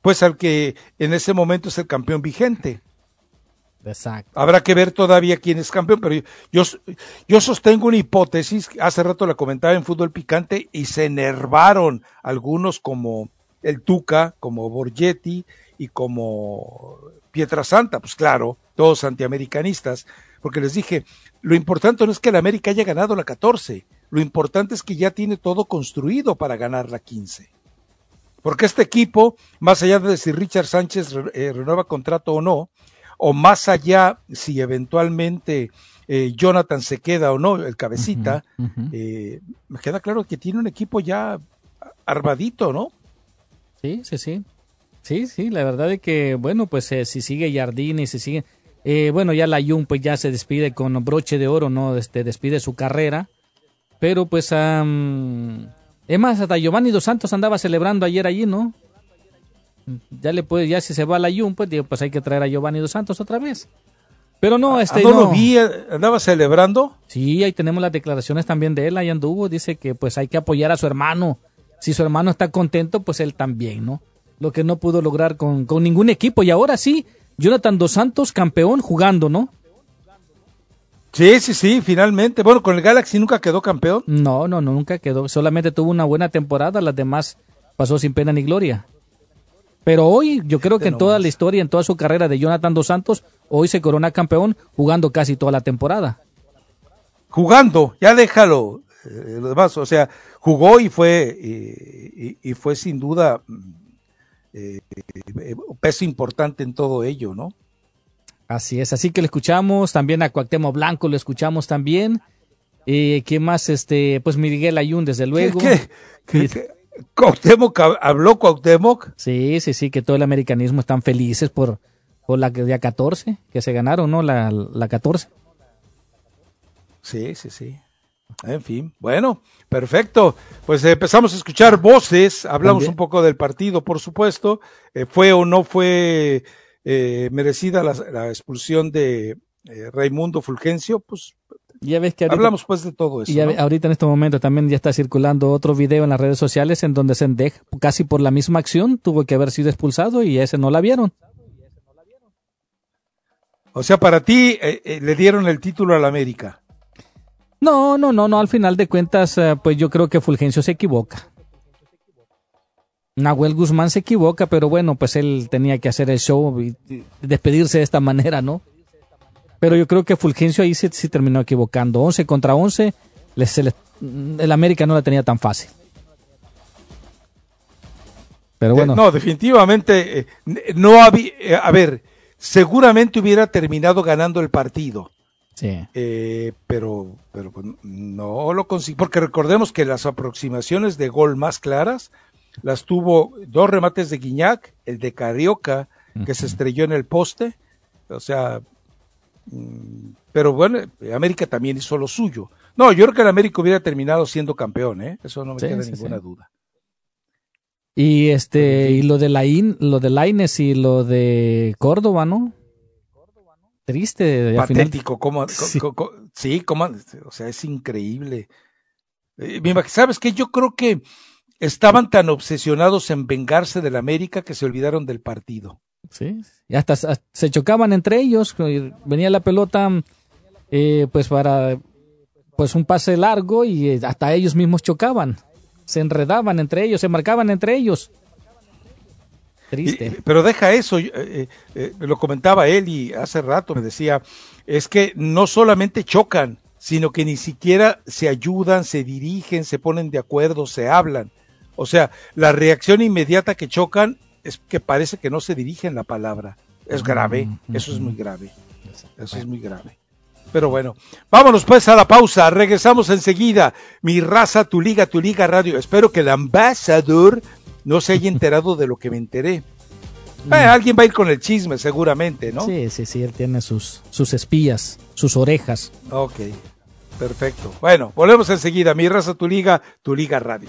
Pues al que en ese momento es el campeón vigente. Exacto. Habrá que ver todavía quién es campeón, pero yo, yo sostengo una hipótesis, hace rato la comentaba en Fútbol Picante, y se enervaron algunos como el Tuca, como Borgetti y como Pietrasanta, pues claro, todos antiamericanistas, porque les dije, lo importante no es que el América haya ganado la 14, lo importante es que ya tiene todo construido para ganar la 15. Porque este equipo, más allá de si Richard Sánchez eh, renueva contrato o no, o más allá si eventualmente eh, Jonathan se queda o no, el cabecita, eh, me queda claro que tiene un equipo ya armadito, ¿no? Sí, sí, sí. Sí, sí, la verdad es que, bueno, pues si sigue Jardín y si sigue... bueno, ya la Jun pues ya se despide con broche de oro, ¿no? Este, despide su carrera. Pero pues... es más, hasta Giovanni Dos Santos andaba celebrando ayer allí, ¿no? Ya le puede, ya si se va a la Jun, pues, pues hay que traer a Giovanni Dos Santos otra vez. Pero no, este no, lo vi, andaba celebrando. Sí, ahí tenemos las declaraciones también de él, ahí anduvo, dice que pues hay que apoyar a su hermano. Si su hermano está contento, pues él también, ¿no? Lo que no pudo lograr con, con ningún equipo. Y ahora sí, Jonathan Dos Santos, campeón, jugando, ¿no? Sí, sí, sí, finalmente. Bueno, con el Galaxy nunca quedó campeón. No, no, no, nunca quedó. Solamente tuvo una buena temporada, las demás pasó sin pena ni gloria. Pero hoy, yo creo que en toda la historia, en toda su carrera de Jonathan Dos Santos, hoy se corona campeón jugando casi toda la temporada. Jugando, ya déjalo. Eh, lo demás, o sea, jugó y fue, y, fue sin duda eh, peso importante en todo ello, ¿no? Así es, así que le escuchamos también a Cuauhtémoc Blanco, lo escuchamos también. Eh, ¿Qué más? Este, pues Miguel Ayun, desde luego. ¿Qué, qué, Cuauhtémoc, habló Cuauhtémoc. Sí, sí, sí, que todo el americanismo están felices por, por la día 14, que se ganaron, ¿no? La, la 14. Sí, sí, sí. En fin, bueno, perfecto. Pues empezamos a escuchar voces, hablamos un poco del partido, por supuesto. Eh, ¿Fue o no fue eh, merecida la, expulsión de eh, Raimundo Fulgencio? Pues ya ves que hablamos pues de todo eso. Y ahorita en este momento también ya está circulando otro video en las redes sociales en donde Sendej, casi por la misma acción, tuvo que haber sido expulsado y ese no la vieron. O sea, para ti eh, eh, le dieron el título al América. No, no, no, no. Al final de cuentas, eh, pues yo creo que Fulgencio se equivoca. Nahuel Guzmán se equivoca, pero bueno, pues él tenía que hacer el show y despedirse de esta manera, ¿no? Pero yo creo que Fulgencio ahí sí, terminó equivocando. 11 contra 11, el América no la tenía tan fácil. Pero bueno. no, definitivamente eh, no había. Eh, a ver, seguramente hubiera terminado ganando el partido. Sí. Eh, pero, pero pues, no lo consiguió. Porque recordemos que las aproximaciones de gol más claras las tuvo dos remates de Guiñac, el de Carioca, que se estrelló en el poste. O sea, Mm, pero bueno, América también hizo lo suyo. No, yo creo que el América hubiera terminado siendo campeón, ¿eh? Eso no me queda ninguna duda. Y este, y lo de la lo de Laines y lo de Córdoba, ¿no? Triste. Patético, como, (laughs) sí, como, o sea, es increíble. Eh, ¿Sabes qué? Yo creo que estaban tan obsesionados en vengarse del América que se olvidaron del partido. Sí, y hasta se chocaban entre ellos, venía la pelota eh, pues para pues un pase largo y eh, hasta ellos mismos chocaban, se enredaban entre ellos, se marcaban entre ellos. Triste. pero deja eso, eh, lo comentaba él y hace rato me decía, es que no solamente chocan, sino que ni siquiera se ayudan, se dirigen, se ponen de acuerdo, se hablan. O sea, la reacción inmediata que chocan es que parece que no se dirigen la palabra. Es grave, eso es muy grave. Eso es muy grave. Pero bueno, vámonos pues a la pausa. Regresamos enseguida. Mi raza, tu liga, tu liga radio. Espero que el ambasador no se haya enterado de lo que me enteré. (laughs) Eh, alguien va a ir con el chisme, seguramente, ¿no? Sí, sí, sí, él tiene sus, sus espías, sus orejas. Ok, perfecto. Bueno, volvemos enseguida. Mi raza, tu liga, tu liga radio.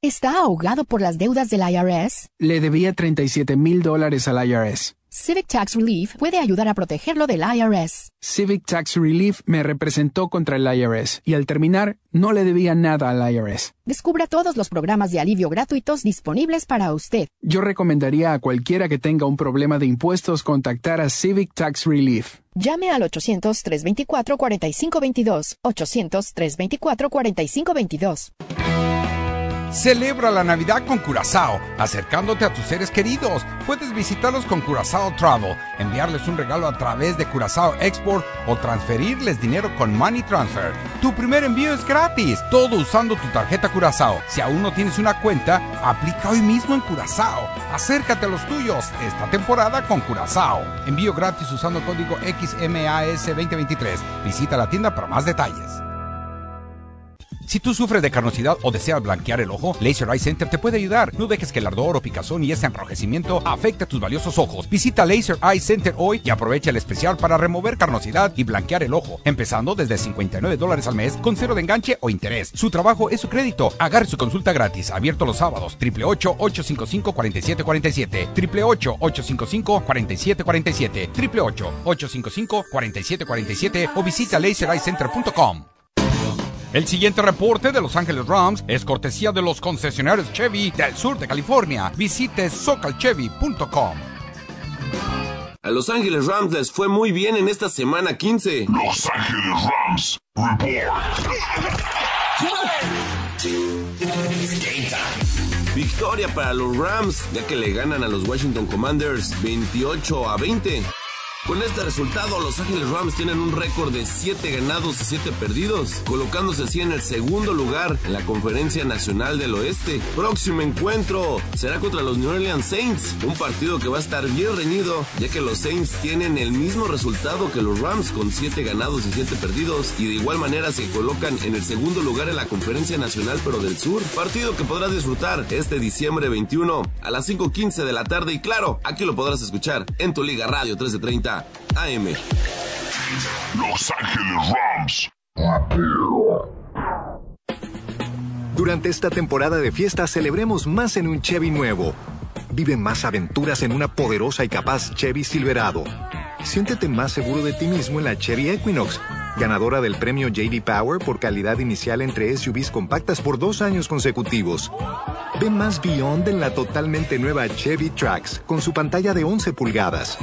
¿Está ahogado por las deudas del IRS? Le debía 37 mil dólares al IRS. Civic Tax Relief puede ayudar a protegerlo del IRS. Civic Tax Relief me representó contra el IRS y al terminar no le debía nada al IRS. Descubra todos los programas de alivio gratuitos disponibles para usted. Yo recomendaría a cualquiera que tenga un problema de impuestos contactar a Civic Tax Relief. Llame al 800-324-4522. 800-324-4522. Celebra la Navidad con Curazao, acercándote a tus seres queridos. Puedes visitarlos con Curazao Travel, enviarles un regalo a través de Curazao Export o transferirles dinero con Money Transfer. Tu primer envío es gratis, todo usando tu tarjeta Curazao. Si aún no tienes una cuenta, aplica hoy mismo en Curazao. Acércate a los tuyos esta temporada con Curazao. Envío gratis usando código XMAS2023. Visita la tienda para más detalles. Si tú sufres de carnosidad o deseas blanquear el ojo, Laser Eye Center te puede ayudar. No dejes que el ardor o picazón y ese enrojecimiento afecte tus valiosos ojos. Visita Laser Eye Center hoy y aprovecha el especial para remover carnosidad y blanquear el ojo, empezando desde 59 dólares al mes con cero de enganche o interés. Su trabajo es su crédito. Agarre su consulta gratis, abierto los sábados. 888-855-4747. 888-855-4747. 888-855-4747 o visita lasereyecenter.com. El siguiente reporte de Los Ángeles Rams es cortesía de los concesionarios Chevy del sur de California. Visite socalchevy.com. A Los Ángeles Rams les fue muy bien en esta semana 15. Los Ángeles Rams Victoria para los Rams, ya que le ganan a los Washington Commanders 28 a 20. Con este resultado, Los Ángeles Rams tienen un récord de 7 ganados y 7 perdidos, colocándose así en el segundo lugar en la Conferencia Nacional del Oeste. Próximo encuentro será contra los New Orleans Saints, un partido que va a estar bien reñido, ya que los Saints tienen el mismo resultado que los Rams con 7 ganados y 7 perdidos, y de igual manera se colocan en el segundo lugar en la Conferencia Nacional pero del Sur, partido que podrás disfrutar este diciembre 21 a las 5.15 de la tarde y claro, aquí lo podrás escuchar en tu Liga Radio 1330 AM. Los Ángeles Rams. Durante esta temporada de fiesta celebremos más en un Chevy nuevo. Vive más aventuras en una poderosa y capaz Chevy Silverado. Siéntete más seguro de ti mismo en la Chevy Equinox, ganadora del premio JD Power por calidad inicial entre SUVs compactas por dos años consecutivos. Ve más Beyond en la totalmente nueva Chevy Trax con su pantalla de 11 pulgadas.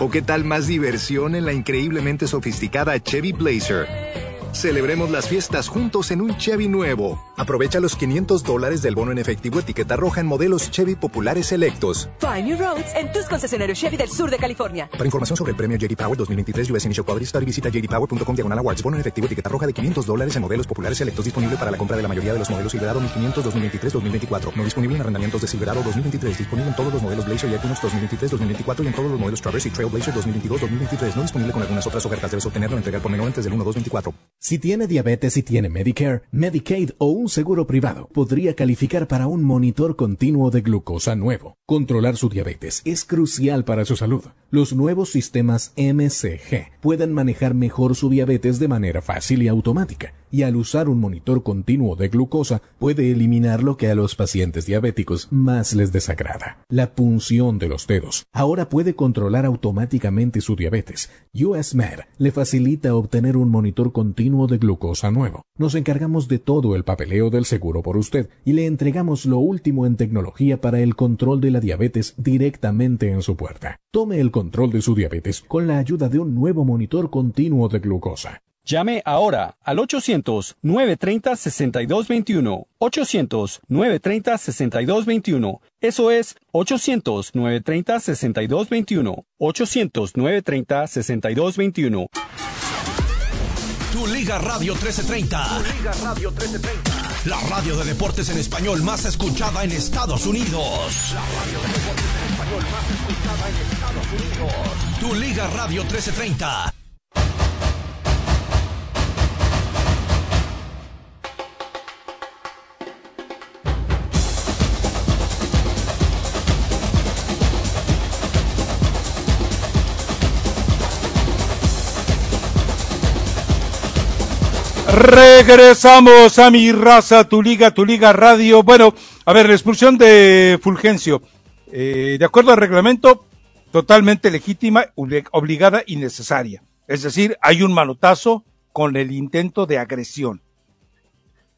¿O qué tal más diversión en la increíblemente sofisticada Chevy Blazer? Celebremos las fiestas juntos en un Chevy nuevo. Aprovecha los 500 dólares del bono en efectivo etiqueta roja en modelos Chevy populares selectos. Find new roads en tus concesionarios Chevy del sur de California. Para información sobre el premio JD Power 2023 US Initial Study visita jdpower.com diagonal awards. Bono en efectivo etiqueta roja de 500 dólares en modelos populares selectos disponible para la compra de la mayoría de los modelos Silverado 1500 2023-2024. No disponible en arrendamientos de Silverado 2023. Disponible en todos los modelos Blazer y Equinox 2023-2024 y en todos los modelos Traverse y Trailblazer 2022-2023. No disponible con algunas otras ofertas. Debes obtenerlo en entregar por menor antes del 1-2-24. Si tiene diabetes y tiene Medicare, Medicaid o un seguro privado, podría calificar para un monitor continuo de glucosa nuevo. Controlar su diabetes es crucial para su salud. Los nuevos sistemas MCG pueden manejar mejor su diabetes de manera fácil y automática, y al usar un monitor continuo de glucosa puede eliminar lo que a los pacientes diabéticos más les desagrada, la punción de los dedos. Ahora puede controlar automáticamente su diabetes. US Med le facilita obtener un monitor continuo de glucosa nuevo. Nos encargamos de todo el papeleo del seguro por usted y le entregamos lo último en tecnología para el control de la diabetes directamente en su puerta. Tome el control de su diabetes con la ayuda de un nuevo monitor continuo de glucosa. Llame ahora al 800-930-6221. 800-930-6221. Eso es 800-930-6221. 800-930-6221. Tu Liga Radio 1330. Tu Liga Radio 1330. la radio de deportes en español más escuchada en Estados Unidos. La radio de deportes en español más escuchada en Estados Unidos. Tu Liga Radio 1330. Regresamos a mi raza, tu liga, tu liga radio. Bueno, a ver, la expulsión de Fulgencio. Eh, de acuerdo al reglamento, totalmente legítima, obligada y necesaria. Es decir, hay un manotazo con el intento de agresión.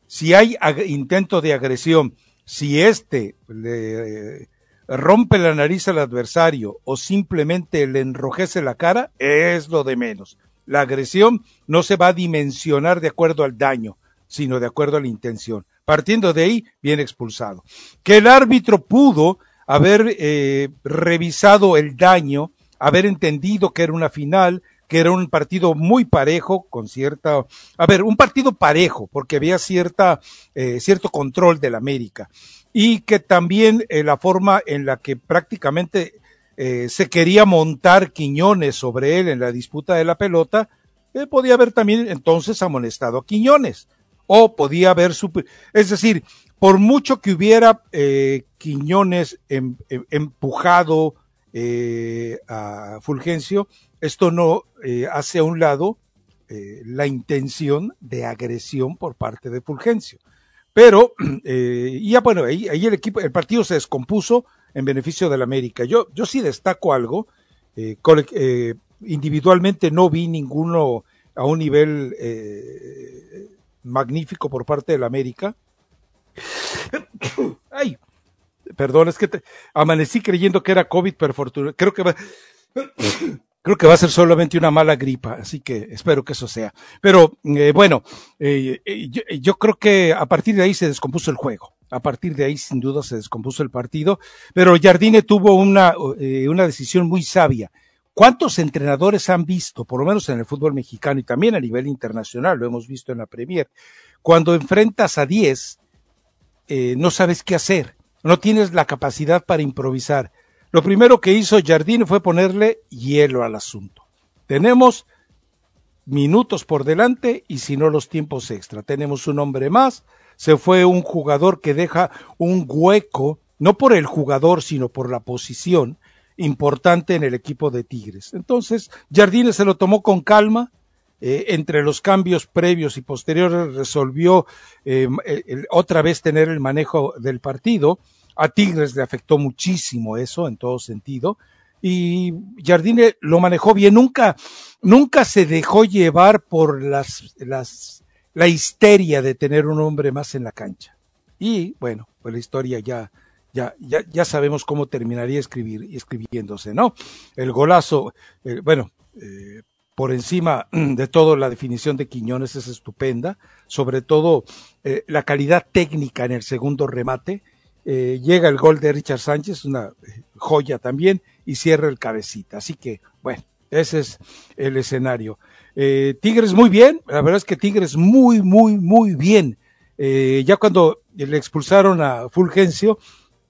Si hay intento de agresión, si éste le rompe la nariz al adversario o simplemente le enrojece la cara, es lo de menos. La agresión no se va a dimensionar de acuerdo al daño, sino de acuerdo a la intención. Partiendo de ahí, viene expulsado. Que el árbitro pudo haber eh, revisado el daño, haber entendido que era una final, que era un partido muy parejo, con cierta, a ver, un partido parejo, porque había cierta, eh, cierto control del América. Y que también eh, la forma en la que prácticamente eh, se quería montar Quiñones sobre él en la disputa de la pelota, eh, podía haber también entonces amonestado a Quiñones. O podía haber, es decir, por mucho que hubiera eh, Quiñones em, em, empujado a Fulgencio, esto no hace a un lado la intención de agresión por parte de Fulgencio. Pero, (clears throat) ya bueno, ahí, ahí el equipo, el partido se descompuso, en beneficio del América. Yo, yo sí destaco algo, eh, eh, individualmente no vi ninguno a un nivel eh, magnífico por parte del América. (coughs) Ay, perdón, es que te, amanecí creyendo que era COVID, pero fortuna, creo que va, (coughs) creo que va a ser solamente una mala gripa, así que espero que eso sea. Pero bueno, yo, yo creo que a partir de ahí se descompuso el juego. A partir de ahí, sin duda, se descompuso el partido, pero Jardine tuvo una, eh, una decisión muy sabia. ¿Cuántos entrenadores han visto, por lo menos en el fútbol mexicano y también a nivel internacional, lo hemos visto en la Premier, cuando enfrentas a 10, eh, no sabes qué hacer, no tienes la capacidad para improvisar. Lo primero que hizo Jardine fue ponerle hielo al asunto. Tenemos minutos por delante y si no los tiempos extra. Tenemos un hombre más, se fue un jugador que deja un hueco, no por el jugador, sino por la posición importante en el equipo de Tigres. Entonces, Jardines se lo tomó con calma, eh, entre los cambios previos y posteriores resolvió eh, otra vez tener el manejo del partido. A Tigres le afectó muchísimo eso en todo sentido. Y Jardine lo manejó bien, nunca, nunca se dejó llevar por las, las la histeria de tener un hombre más en la cancha. Y bueno, pues la historia ya, ya, ya, ya sabemos cómo terminaría escribir, escribiéndose, ¿no? El golazo, eh, bueno, eh, por encima (clears throat) de todo la definición de Quiñones es estupenda, sobre todo eh, la calidad técnica en el segundo remate. llega el gol de Richard Sánchez, una joya también, y cierra el cabecita. Así que, bueno, ese es el escenario. Eh, Tigres muy bien, la verdad es que Tigres muy, muy, muy bien. Eh, ya cuando le expulsaron a Fulgencio,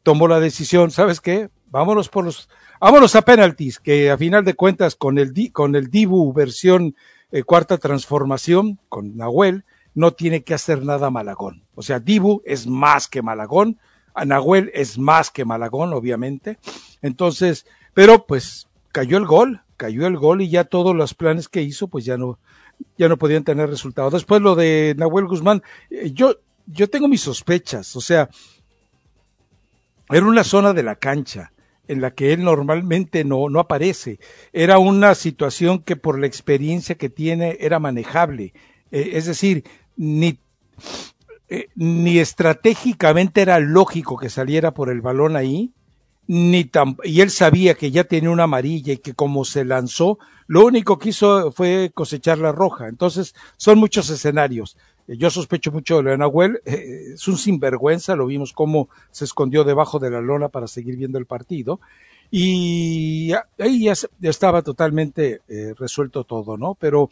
tomó la decisión, ¿sabes qué? Vámonos por los, vámonos a penaltis, que a final de cuentas con el, con el Dibu versión eh, cuarta transformación, con Nahuel, no tiene que hacer nada Malagón. O sea, Dibu es más que Malagón, a Nahuel es más que Malagón, obviamente. Entonces, pero pues cayó el gol, cayó el gol y ya todos los planes que hizo, pues ya no, ya no podían tener resultados. Después lo de Nahuel Guzmán, eh, yo, yo tengo mis sospechas, o sea, era una zona de la cancha en la que él normalmente no, no aparece. Era una situación que por la experiencia que tiene era manejable. Eh, es decir, ni, eh, ni estratégicamente era lógico que saliera por el balón ahí, ni y él sabía que ya tenía una amarilla y que como se lanzó, lo único que hizo fue cosechar la roja. Entonces, son muchos escenarios. Eh, yo sospecho mucho de Nahuel, eh, es un sinvergüenza, lo vimos cómo se escondió debajo de la lona para seguir viendo el partido. Y ahí ya, estaba totalmente eh, resuelto todo, ¿no? Pero,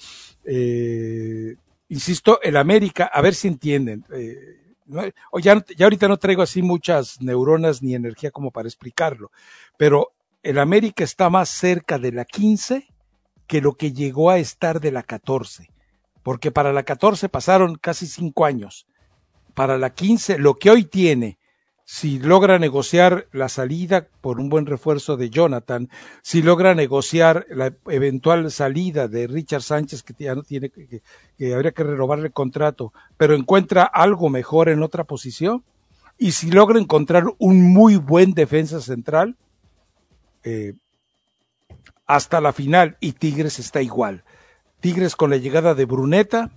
insisto, el América, a ver si entienden, ya, ya ahorita no traigo así muchas neuronas ni energía como para explicarlo, pero el América está más cerca de la 15 que lo que llegó a estar de la 14, porque para la 14 pasaron casi cinco años. Para la 15, lo que hoy tiene, si logra negociar la salida por un buen refuerzo de Jonathan, si logra negociar la eventual salida de Richard Sánchez, que ya no tiene, que, que habría que renovarle el contrato, pero encuentra algo mejor en otra posición, y si logra encontrar un muy buen defensa central, eh, hasta la final y Tigres está igual. Tigres con la llegada de Bruneta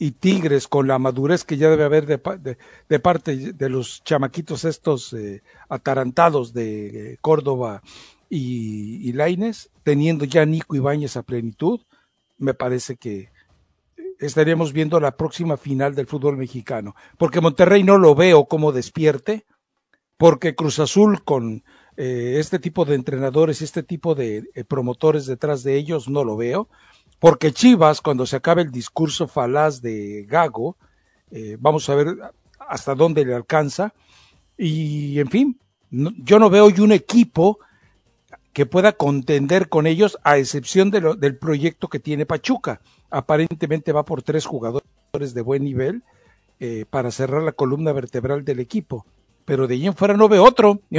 y Tigres con la madurez que ya debe haber de, de, parte de los chamaquitos estos eh, atarantados de eh, Córdoba y, y Laines, teniendo ya Nico Ibáñez a plenitud, me parece que estaríamos viendo la próxima final del fútbol mexicano. Porque Monterrey no lo veo como despierte, porque Cruz Azul con eh, este tipo de entrenadores y este tipo de eh, promotores detrás de ellos no lo veo, porque Chivas, cuando se acabe el discurso falaz de Gago, eh, vamos a ver hasta dónde le alcanza, y en fin, yo no veo hoy un equipo que pueda contender con ellos, a excepción de lo, del proyecto que tiene Pachuca. Aparentemente va por tres jugadores de buen nivel para cerrar la columna vertebral del equipo. Pero de allí en fuera no ve otro, (laughs)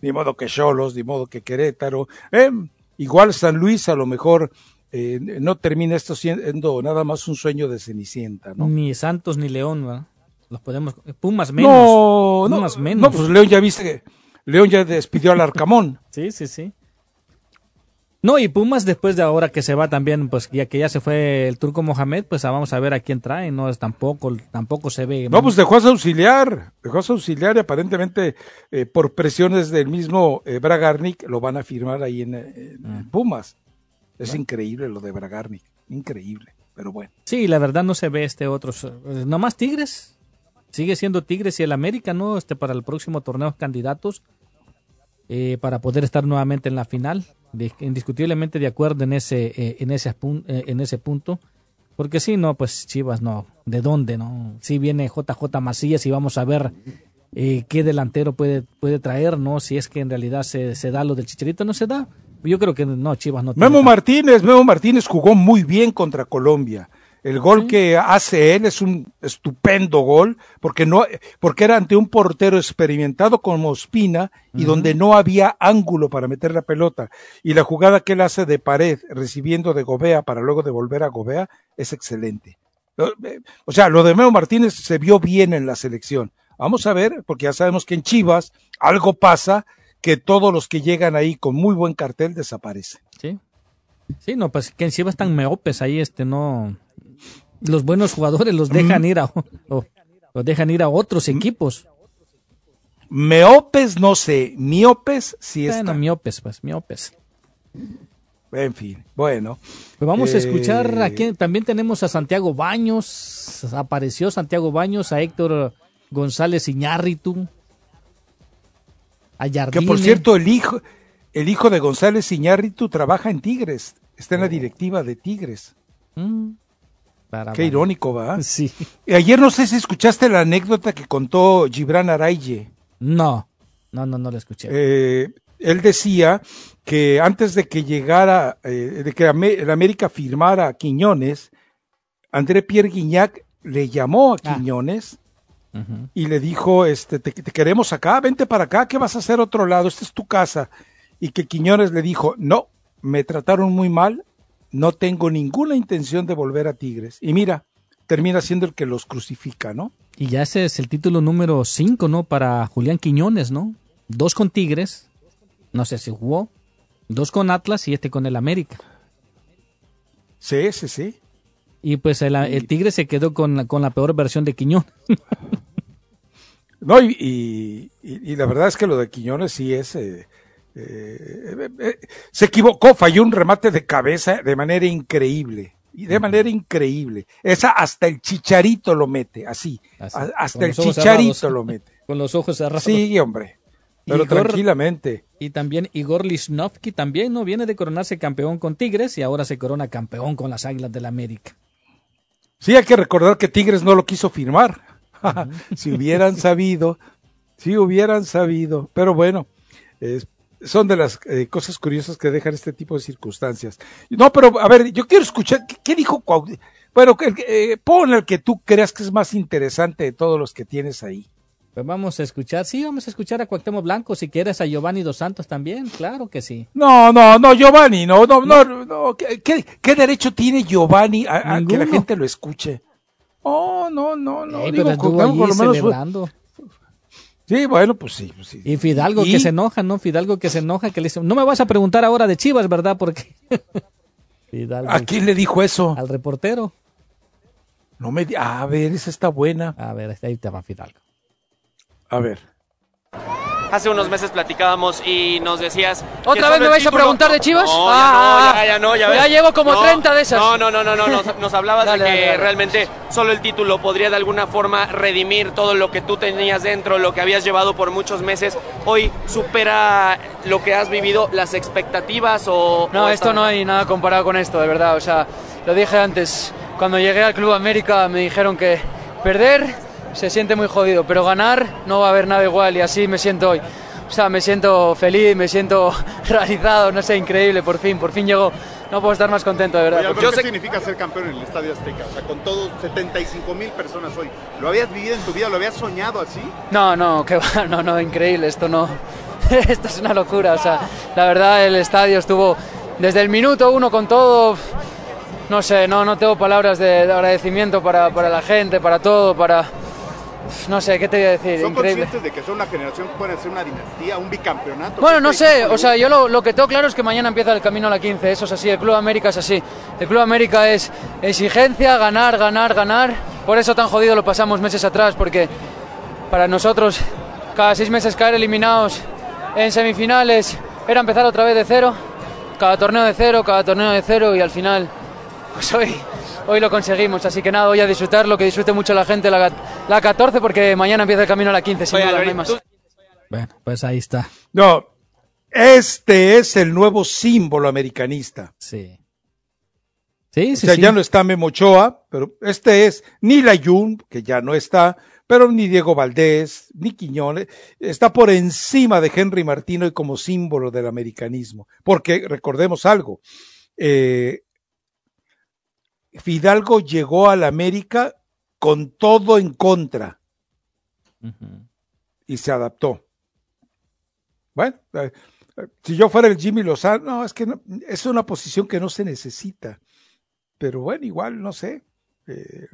ni modo, que Cholos, ni modo que Querétaro, eh, igual San Luis a lo mejor eh, no termina esto siendo nada más un sueño de Cenicienta, ¿no? Ni Santos ni León, ¿verdad? Los podemos, Pumas menos. No, Pumas no, menos. no, pues León ya viste que León ya despidió al Arcamón. (laughs) sí, sí, sí. No, y Pumas después de ahora que se va también, pues ya que ya se fue el turco Mohamed, pues ah, vamos a ver a quién trae, no es tampoco, tampoco se ve. No, pues dejó a su auxiliar, dejó a su auxiliar y aparentemente eh, por presiones del mismo eh, Bragarnik lo van a firmar ahí en, ah. Pumas. Es increíble lo de Bragarnik, increíble, pero bueno. Sí, la verdad no se ve este otro, eh, nomás Tigres, sigue siendo Tigres y el América, ¿no? Este para el próximo torneo candidatos eh, para poder estar nuevamente en la final indiscutiblemente de acuerdo en ese, eh, en, ese eh, en ese punto. Porque si no, pues Chivas no. ¿De dónde, no? Si viene JJ Macías y vamos a ver eh, qué delantero puede, puede traer, ¿no? Si es que en realidad se, se da lo del Chicharito, no se da. Yo creo que no, Chivas no. Memo Martínez, Memo Martínez jugó muy bien contra Colombia. El gol que hace él es un estupendo gol, porque no, porque era ante un portero experimentado como Espina y donde no había ángulo para meter la pelota. Y la jugada que él hace de pared, recibiendo de Gobea para luego devolver a Gobea, es excelente. Eh, o sea, lo de Meo Martínez se vio bien en la selección. Vamos a ver, porque ya sabemos que en Chivas algo pasa que todos los que llegan ahí con muy buen cartel desaparecen. Sí. Sí, no, pues que en Chivas están meopes ahí, este, no, los buenos jugadores los dejan ir a los dejan ir a otros equipos. Meopes no sé, miopes sí bueno, están. miopes, pues, miopes. En fin, bueno. Pues vamos a escuchar eh, aquí, también tenemos a Santiago Baños, apareció Santiago Baños, a Héctor González Iñárritu, a Jardine. Que por cierto, el hijo, el hijo de González Iñárritu trabaja en Tigres, está en la oh. directiva de Tigres. Mm. Qué irónico, ¿va? (laughs) Sí. Ayer no sé si escuchaste la anécdota que contó Gibran Araye. No, no, no, no la escuché. Eh, él decía que antes de que llegara, eh, de que el América firmara a Quiñones, André Pierre Guignac le llamó a y le dijo, este, te, te, queremos acá, vente para acá, ¿qué vas a hacer otro lado? Esta es tu casa. Y que Quiñones le dijo, no, me trataron muy mal, no tengo ninguna intención de volver a Tigres. Y mira, termina siendo el que los crucifica, ¿no? Y ya ese es el título número 5, ¿no? Para Julián Quiñones, ¿no? Dos con Tigres, no sé si jugó, dos con Atlas y este con el América. Sí, sí, sí. Y pues el, Tigre se quedó con la, con la peor versión de Quiñones. (laughs) no, y, y, la verdad es que lo de Quiñones sí es... Eh, eh, eh, se equivocó, falló un remate de cabeza de manera increíble. Y de manera increíble. Esa hasta el chicharito lo mete, así. hasta el chicharito lo mete. (laughs) Con los ojos cerrados. Sí, hombre. Pero tranquilamente. Y también Igor Lichnowsky también no viene de coronarse campeón con Tigres y ahora se corona campeón con las Águilas del la América. Sí, hay que recordar que Tigres no lo quiso firmar. (laughs) si hubieran sabido, si hubieran sabido, pero bueno, son de las eh, cosas curiosas que dejan este tipo de circunstancias. No, pero a ver, yo quiero escuchar, ¿qué, dijo Bueno, eh, pon el que tú creas que es más interesante de todos los que tienes ahí. Pues vamos a escuchar, sí, vamos a escuchar a Cuauhtémoc Blanco, si quieres a Giovanni Dos Santos también, claro que sí. No, no, no, Giovanni, no, no, no, no, ¿qué, derecho tiene Giovanni a, que la gente lo escuche? Oh, no, no, no, digo, pero por lo menos Sí, bueno, pues sí, pues sí. Y Fidalgo que se enoja, ¿no? Fidalgo que se enoja, que le dice, no me vas a preguntar ahora de Chivas, ¿verdad? Porque... (laughs) Fidalgo, ¿A quién le dijo eso? Al reportero. No me... A ver, esa está buena. A ver, ahí te va Fidalgo. A ver. Hace unos meses platicábamos y nos decías. ¿Otra vez me vais a preguntar de Chivas? No, ya no, ya, ya no, ya, ya llevo como 30 de esas. No, no, no, no, no. Nos, nos hablabas de que realmente solo el título podría de alguna forma redimir todo lo que tú tenías dentro, lo que habías llevado por muchos meses. Hoy supera lo que has vivido, las expectativas o. No, esto no hay nada comparado con esto, de verdad. O sea, lo dije antes. Cuando llegué al Club América me dijeron que perder se siente muy jodido, pero ganar no va a haber nada igual y así me siento hoy. O sea, me siento feliz, me siento (laughs) realizado, no sé, increíble, por fin, por fin llegó. No puedo estar más contento, de verdad. ¿Qué significa ser campeón en el Estadio Azteca? O sea, con todos 75 mil personas hoy. ¿Lo habías vivido en tu vida? ¿Lo habías soñado así? No, no, (laughs) que va, no, no, increíble, esto no. (laughs) esto es una locura, o sea, la verdad el estadio estuvo desde el minuto uno con todo. No sé, no, no tengo palabras de, agradecimiento para, para la gente, para todo, para no sé, ¿qué te voy a decir? ¿Son conscientes de que son una generación que puede ser una dinastía, un bicampeonato? Bueno, no sé, o sea, yo lo, que tengo claro es que mañana empieza el camino a la 15, eso es así, el Club América es así. El Club América es exigencia, ganar, ganar, ganar. Por eso tan jodido lo pasamos meses atrás, porque para nosotros cada seis meses caer eliminados en semifinales era empezar otra vez de cero, cada torneo de cero, cada torneo de cero y al final, pues hoy hoy lo conseguimos. Así que nada, voy a disfrutarlo, que disfrute mucho la gente la, la 14 porque mañana empieza el camino a la 15, sin duda, no más. Bueno, pues ahí está. No, este es el nuevo símbolo americanista. Sí. Sí, sí, o sea, ya no está Memo Ochoa, pero este es ni la Jun, que ya no está, pero ni Diego Valdés, ni Quiñones, está por encima de Henry Martino y como símbolo del americanismo. Porque recordemos algo, eh, Fidalgo llegó a la América con todo en contra y se adaptó. Bueno, eh, si yo fuera el Jimmy Lozano, no, es que es una posición que no se necesita. Pero bueno, igual, no sé. Eh,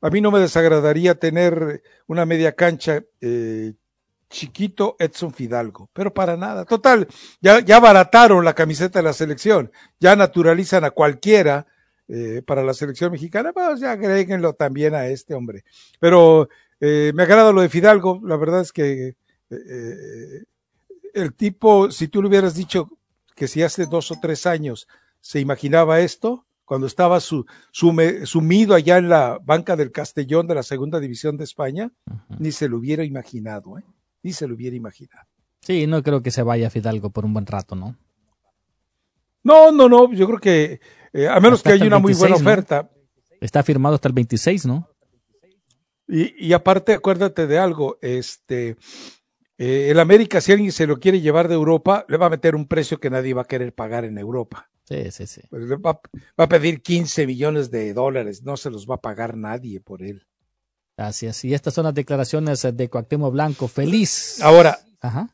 a mí no me desagradaría tener una media cancha eh, chiquito Edson Fidalgo, pero para nada. Total, ya, ya barataron la camiseta de la selección, ya naturalizan a cualquiera eh, para la selección mexicana, pues ya agréguenlo también a este hombre. Pero eh, me agrada lo de Fidalgo, la verdad es que eh, el tipo, si tú le hubieras dicho que si hace dos o tres años se imaginaba esto, cuando estaba su, sumido allá en la banca del Castellón de la segunda división de España, ni se lo hubiera imaginado, ni se lo hubiera imaginado. Sí, no creo que se vaya Fidalgo por un buen rato, ¿no? No, no, no, yo creo que eh, a menos que haya una muy buena oferta. Está firmado hasta el 26, ¿no? Y, y aparte, acuérdate de algo, este, eh, el América, si alguien se lo quiere llevar de Europa, le va a meter un precio que nadie va a querer pagar en Europa. Sí, sí, sí. Pues va, a pedir 15 millones de dólares, no se los va a pagar nadie por él. Gracias. Y estas son las declaraciones de Cuauhtémoc Blanco. Feliz. Ahora,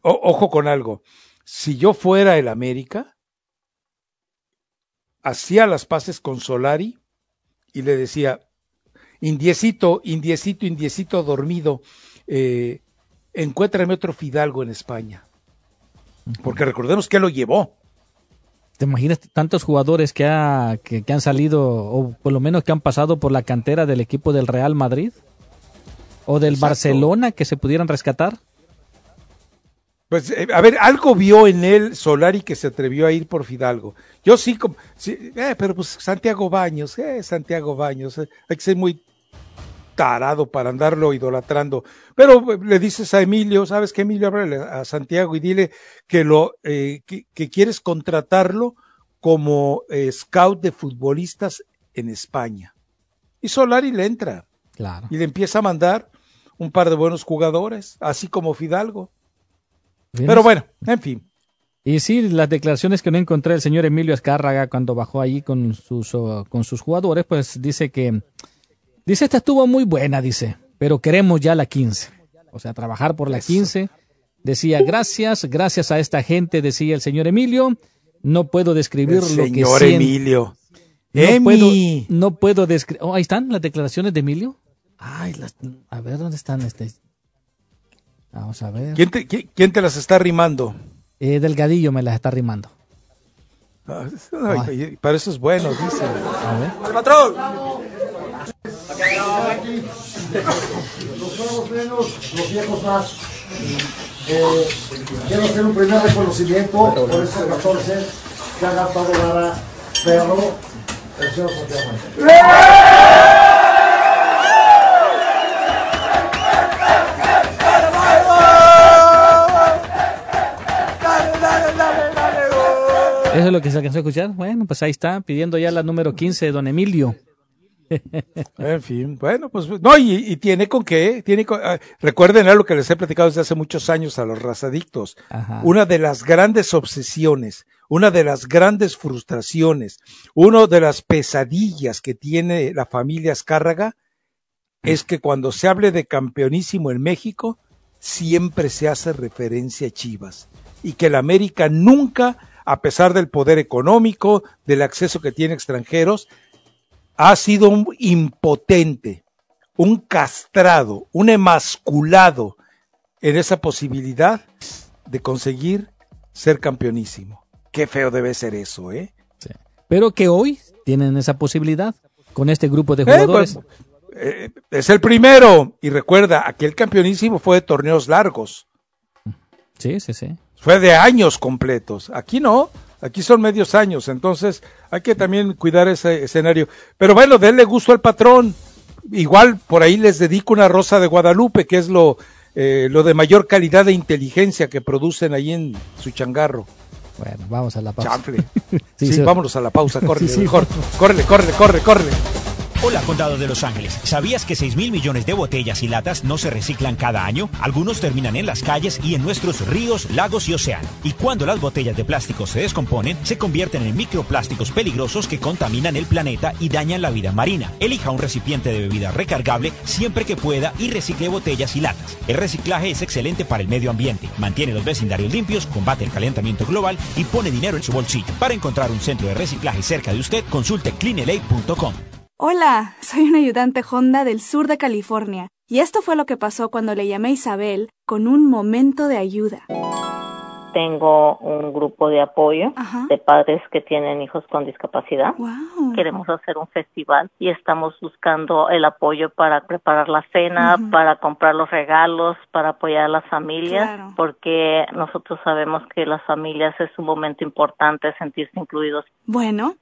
ojo con algo. Si yo fuera el América, hacía las paces con Solari y le decía, indiecito, indiecito, indiecito dormido, eh, encuéntrame otro Fidalgo en España. Porque recordemos que lo llevó. ¿Te imaginas tantos jugadores que, ha, que, han salido, o por lo menos que han pasado por la cantera del equipo del Real Madrid? ¿O del Barcelona que se pudieran rescatar? Pues, eh, a ver, algo vio en él Solari que se atrevió a ir por Fidalgo. Yo sí, como, eh, pero pues Santiago Baños, eh, Santiago Baños, eh, hay que ser muy tarado para andarlo idolatrando. Pero le dices a Emilio, ¿sabes qué, Emilio? Háblale a Santiago y dile que, lo, que, que, quieres contratarlo como scout de futbolistas en España. Y Solari le entra. Claro. Y le empieza a mandar un par de buenos jugadores, así como Fidalgo. Pero bueno, en fin. Y sí, las declaraciones que no encontré el señor Emilio Escárraga cuando bajó allí con sus, con sus jugadores, pues dice que, dice, esta estuvo muy buena, dice, pero queremos ya la 15. O sea, trabajar por la 15. Decía, gracias, gracias a esta gente, decía el señor Emilio. No puedo describir lo que Señor Emilio. No puedo, no puedo describir. Oh, ahí están las declaraciones de Emilio. Ay, las, a ver dónde están este. Vamos a ver. ¿Quién te, quién, quién te las está rimando? Eh, Delgadillo me las está rimando. Ah, ay, para eso es bueno, dice. A ver. ¡El patrón! Los nuevos menos, los viejos más. Eh, quiero hacer un primer reconocimiento por ese 14 que ha gastado Lara Perro, el señor Santiago. Eso es lo que se alcanzó a escuchar. Bueno, pues ahí está, pidiendo ya la número 15 de don Emilio. (laughs) En fin, bueno, pues no, y, y tiene con qué, tiene con, ah, recuerden algo que les he platicado desde hace muchos años a los razadictos. Ajá. Una de las grandes obsesiones, una de las grandes frustraciones, una de las pesadillas que tiene la familia Azcárraga es que cuando se hable de campeonísimo en México, siempre se hace referencia a Chivas y que el América nunca, a pesar del poder económico, del acceso que tiene extranjeros, ha sido un impotente, un castrado, un emasculado en esa posibilidad de conseguir ser campeonísimo. Qué feo debe ser eso, ¿eh? Pero que hoy tienen esa posibilidad con este grupo de Eh, jugadores. pues, eh, es el primero. Y recuerda, aquel campeonísimo fue de torneos largos. Sí, sí, sí. Fue de años completos. Aquí no. Aquí son medios años. Entonces hay que también cuidar ese escenario. Pero bueno, denle gusto al patrón. Igual por ahí les dedico una rosa de Guadalupe, que es lo, eh, lo de mayor calidad de inteligencia que producen ahí en su changarro. Bueno, vamos a la pausa. Chanfle. (laughs) Sí, Sí, sí. vámonos a la pausa. (laughs) Corre, Sí, córrele, córrele, corre, corre. Hola, Condado de Los Ángeles. ¿Sabías que 6 mil millones de botellas y latas no se reciclan cada año? Algunos terminan en las calles y en nuestros ríos, lagos y océanos. Y cuando las botellas de plástico se descomponen, se convierten en microplásticos peligrosos que contaminan el planeta y dañan la vida marina. Elija un recipiente de bebida recargable siempre que pueda y recicle botellas y latas. El reciclaje es excelente para el medio ambiente, mantiene los vecindarios limpios, combate el calentamiento global y pone dinero en su bolsillo. Para encontrar un centro de reciclaje cerca de usted, consulte cleanla.com. Hola, soy un ayudante Honda del sur de California. Y esto fue lo que pasó cuando le llamé a Isabel con un momento de ayuda. Tengo un grupo de apoyo de padres que tienen hijos con discapacidad. Queremos hacer un festival y estamos buscando el apoyo para preparar la cena, para comprar los regalos, para apoyar a las familias, Claro. porque nosotros sabemos que las familias es un momento importante sentirse incluidos. Bueno,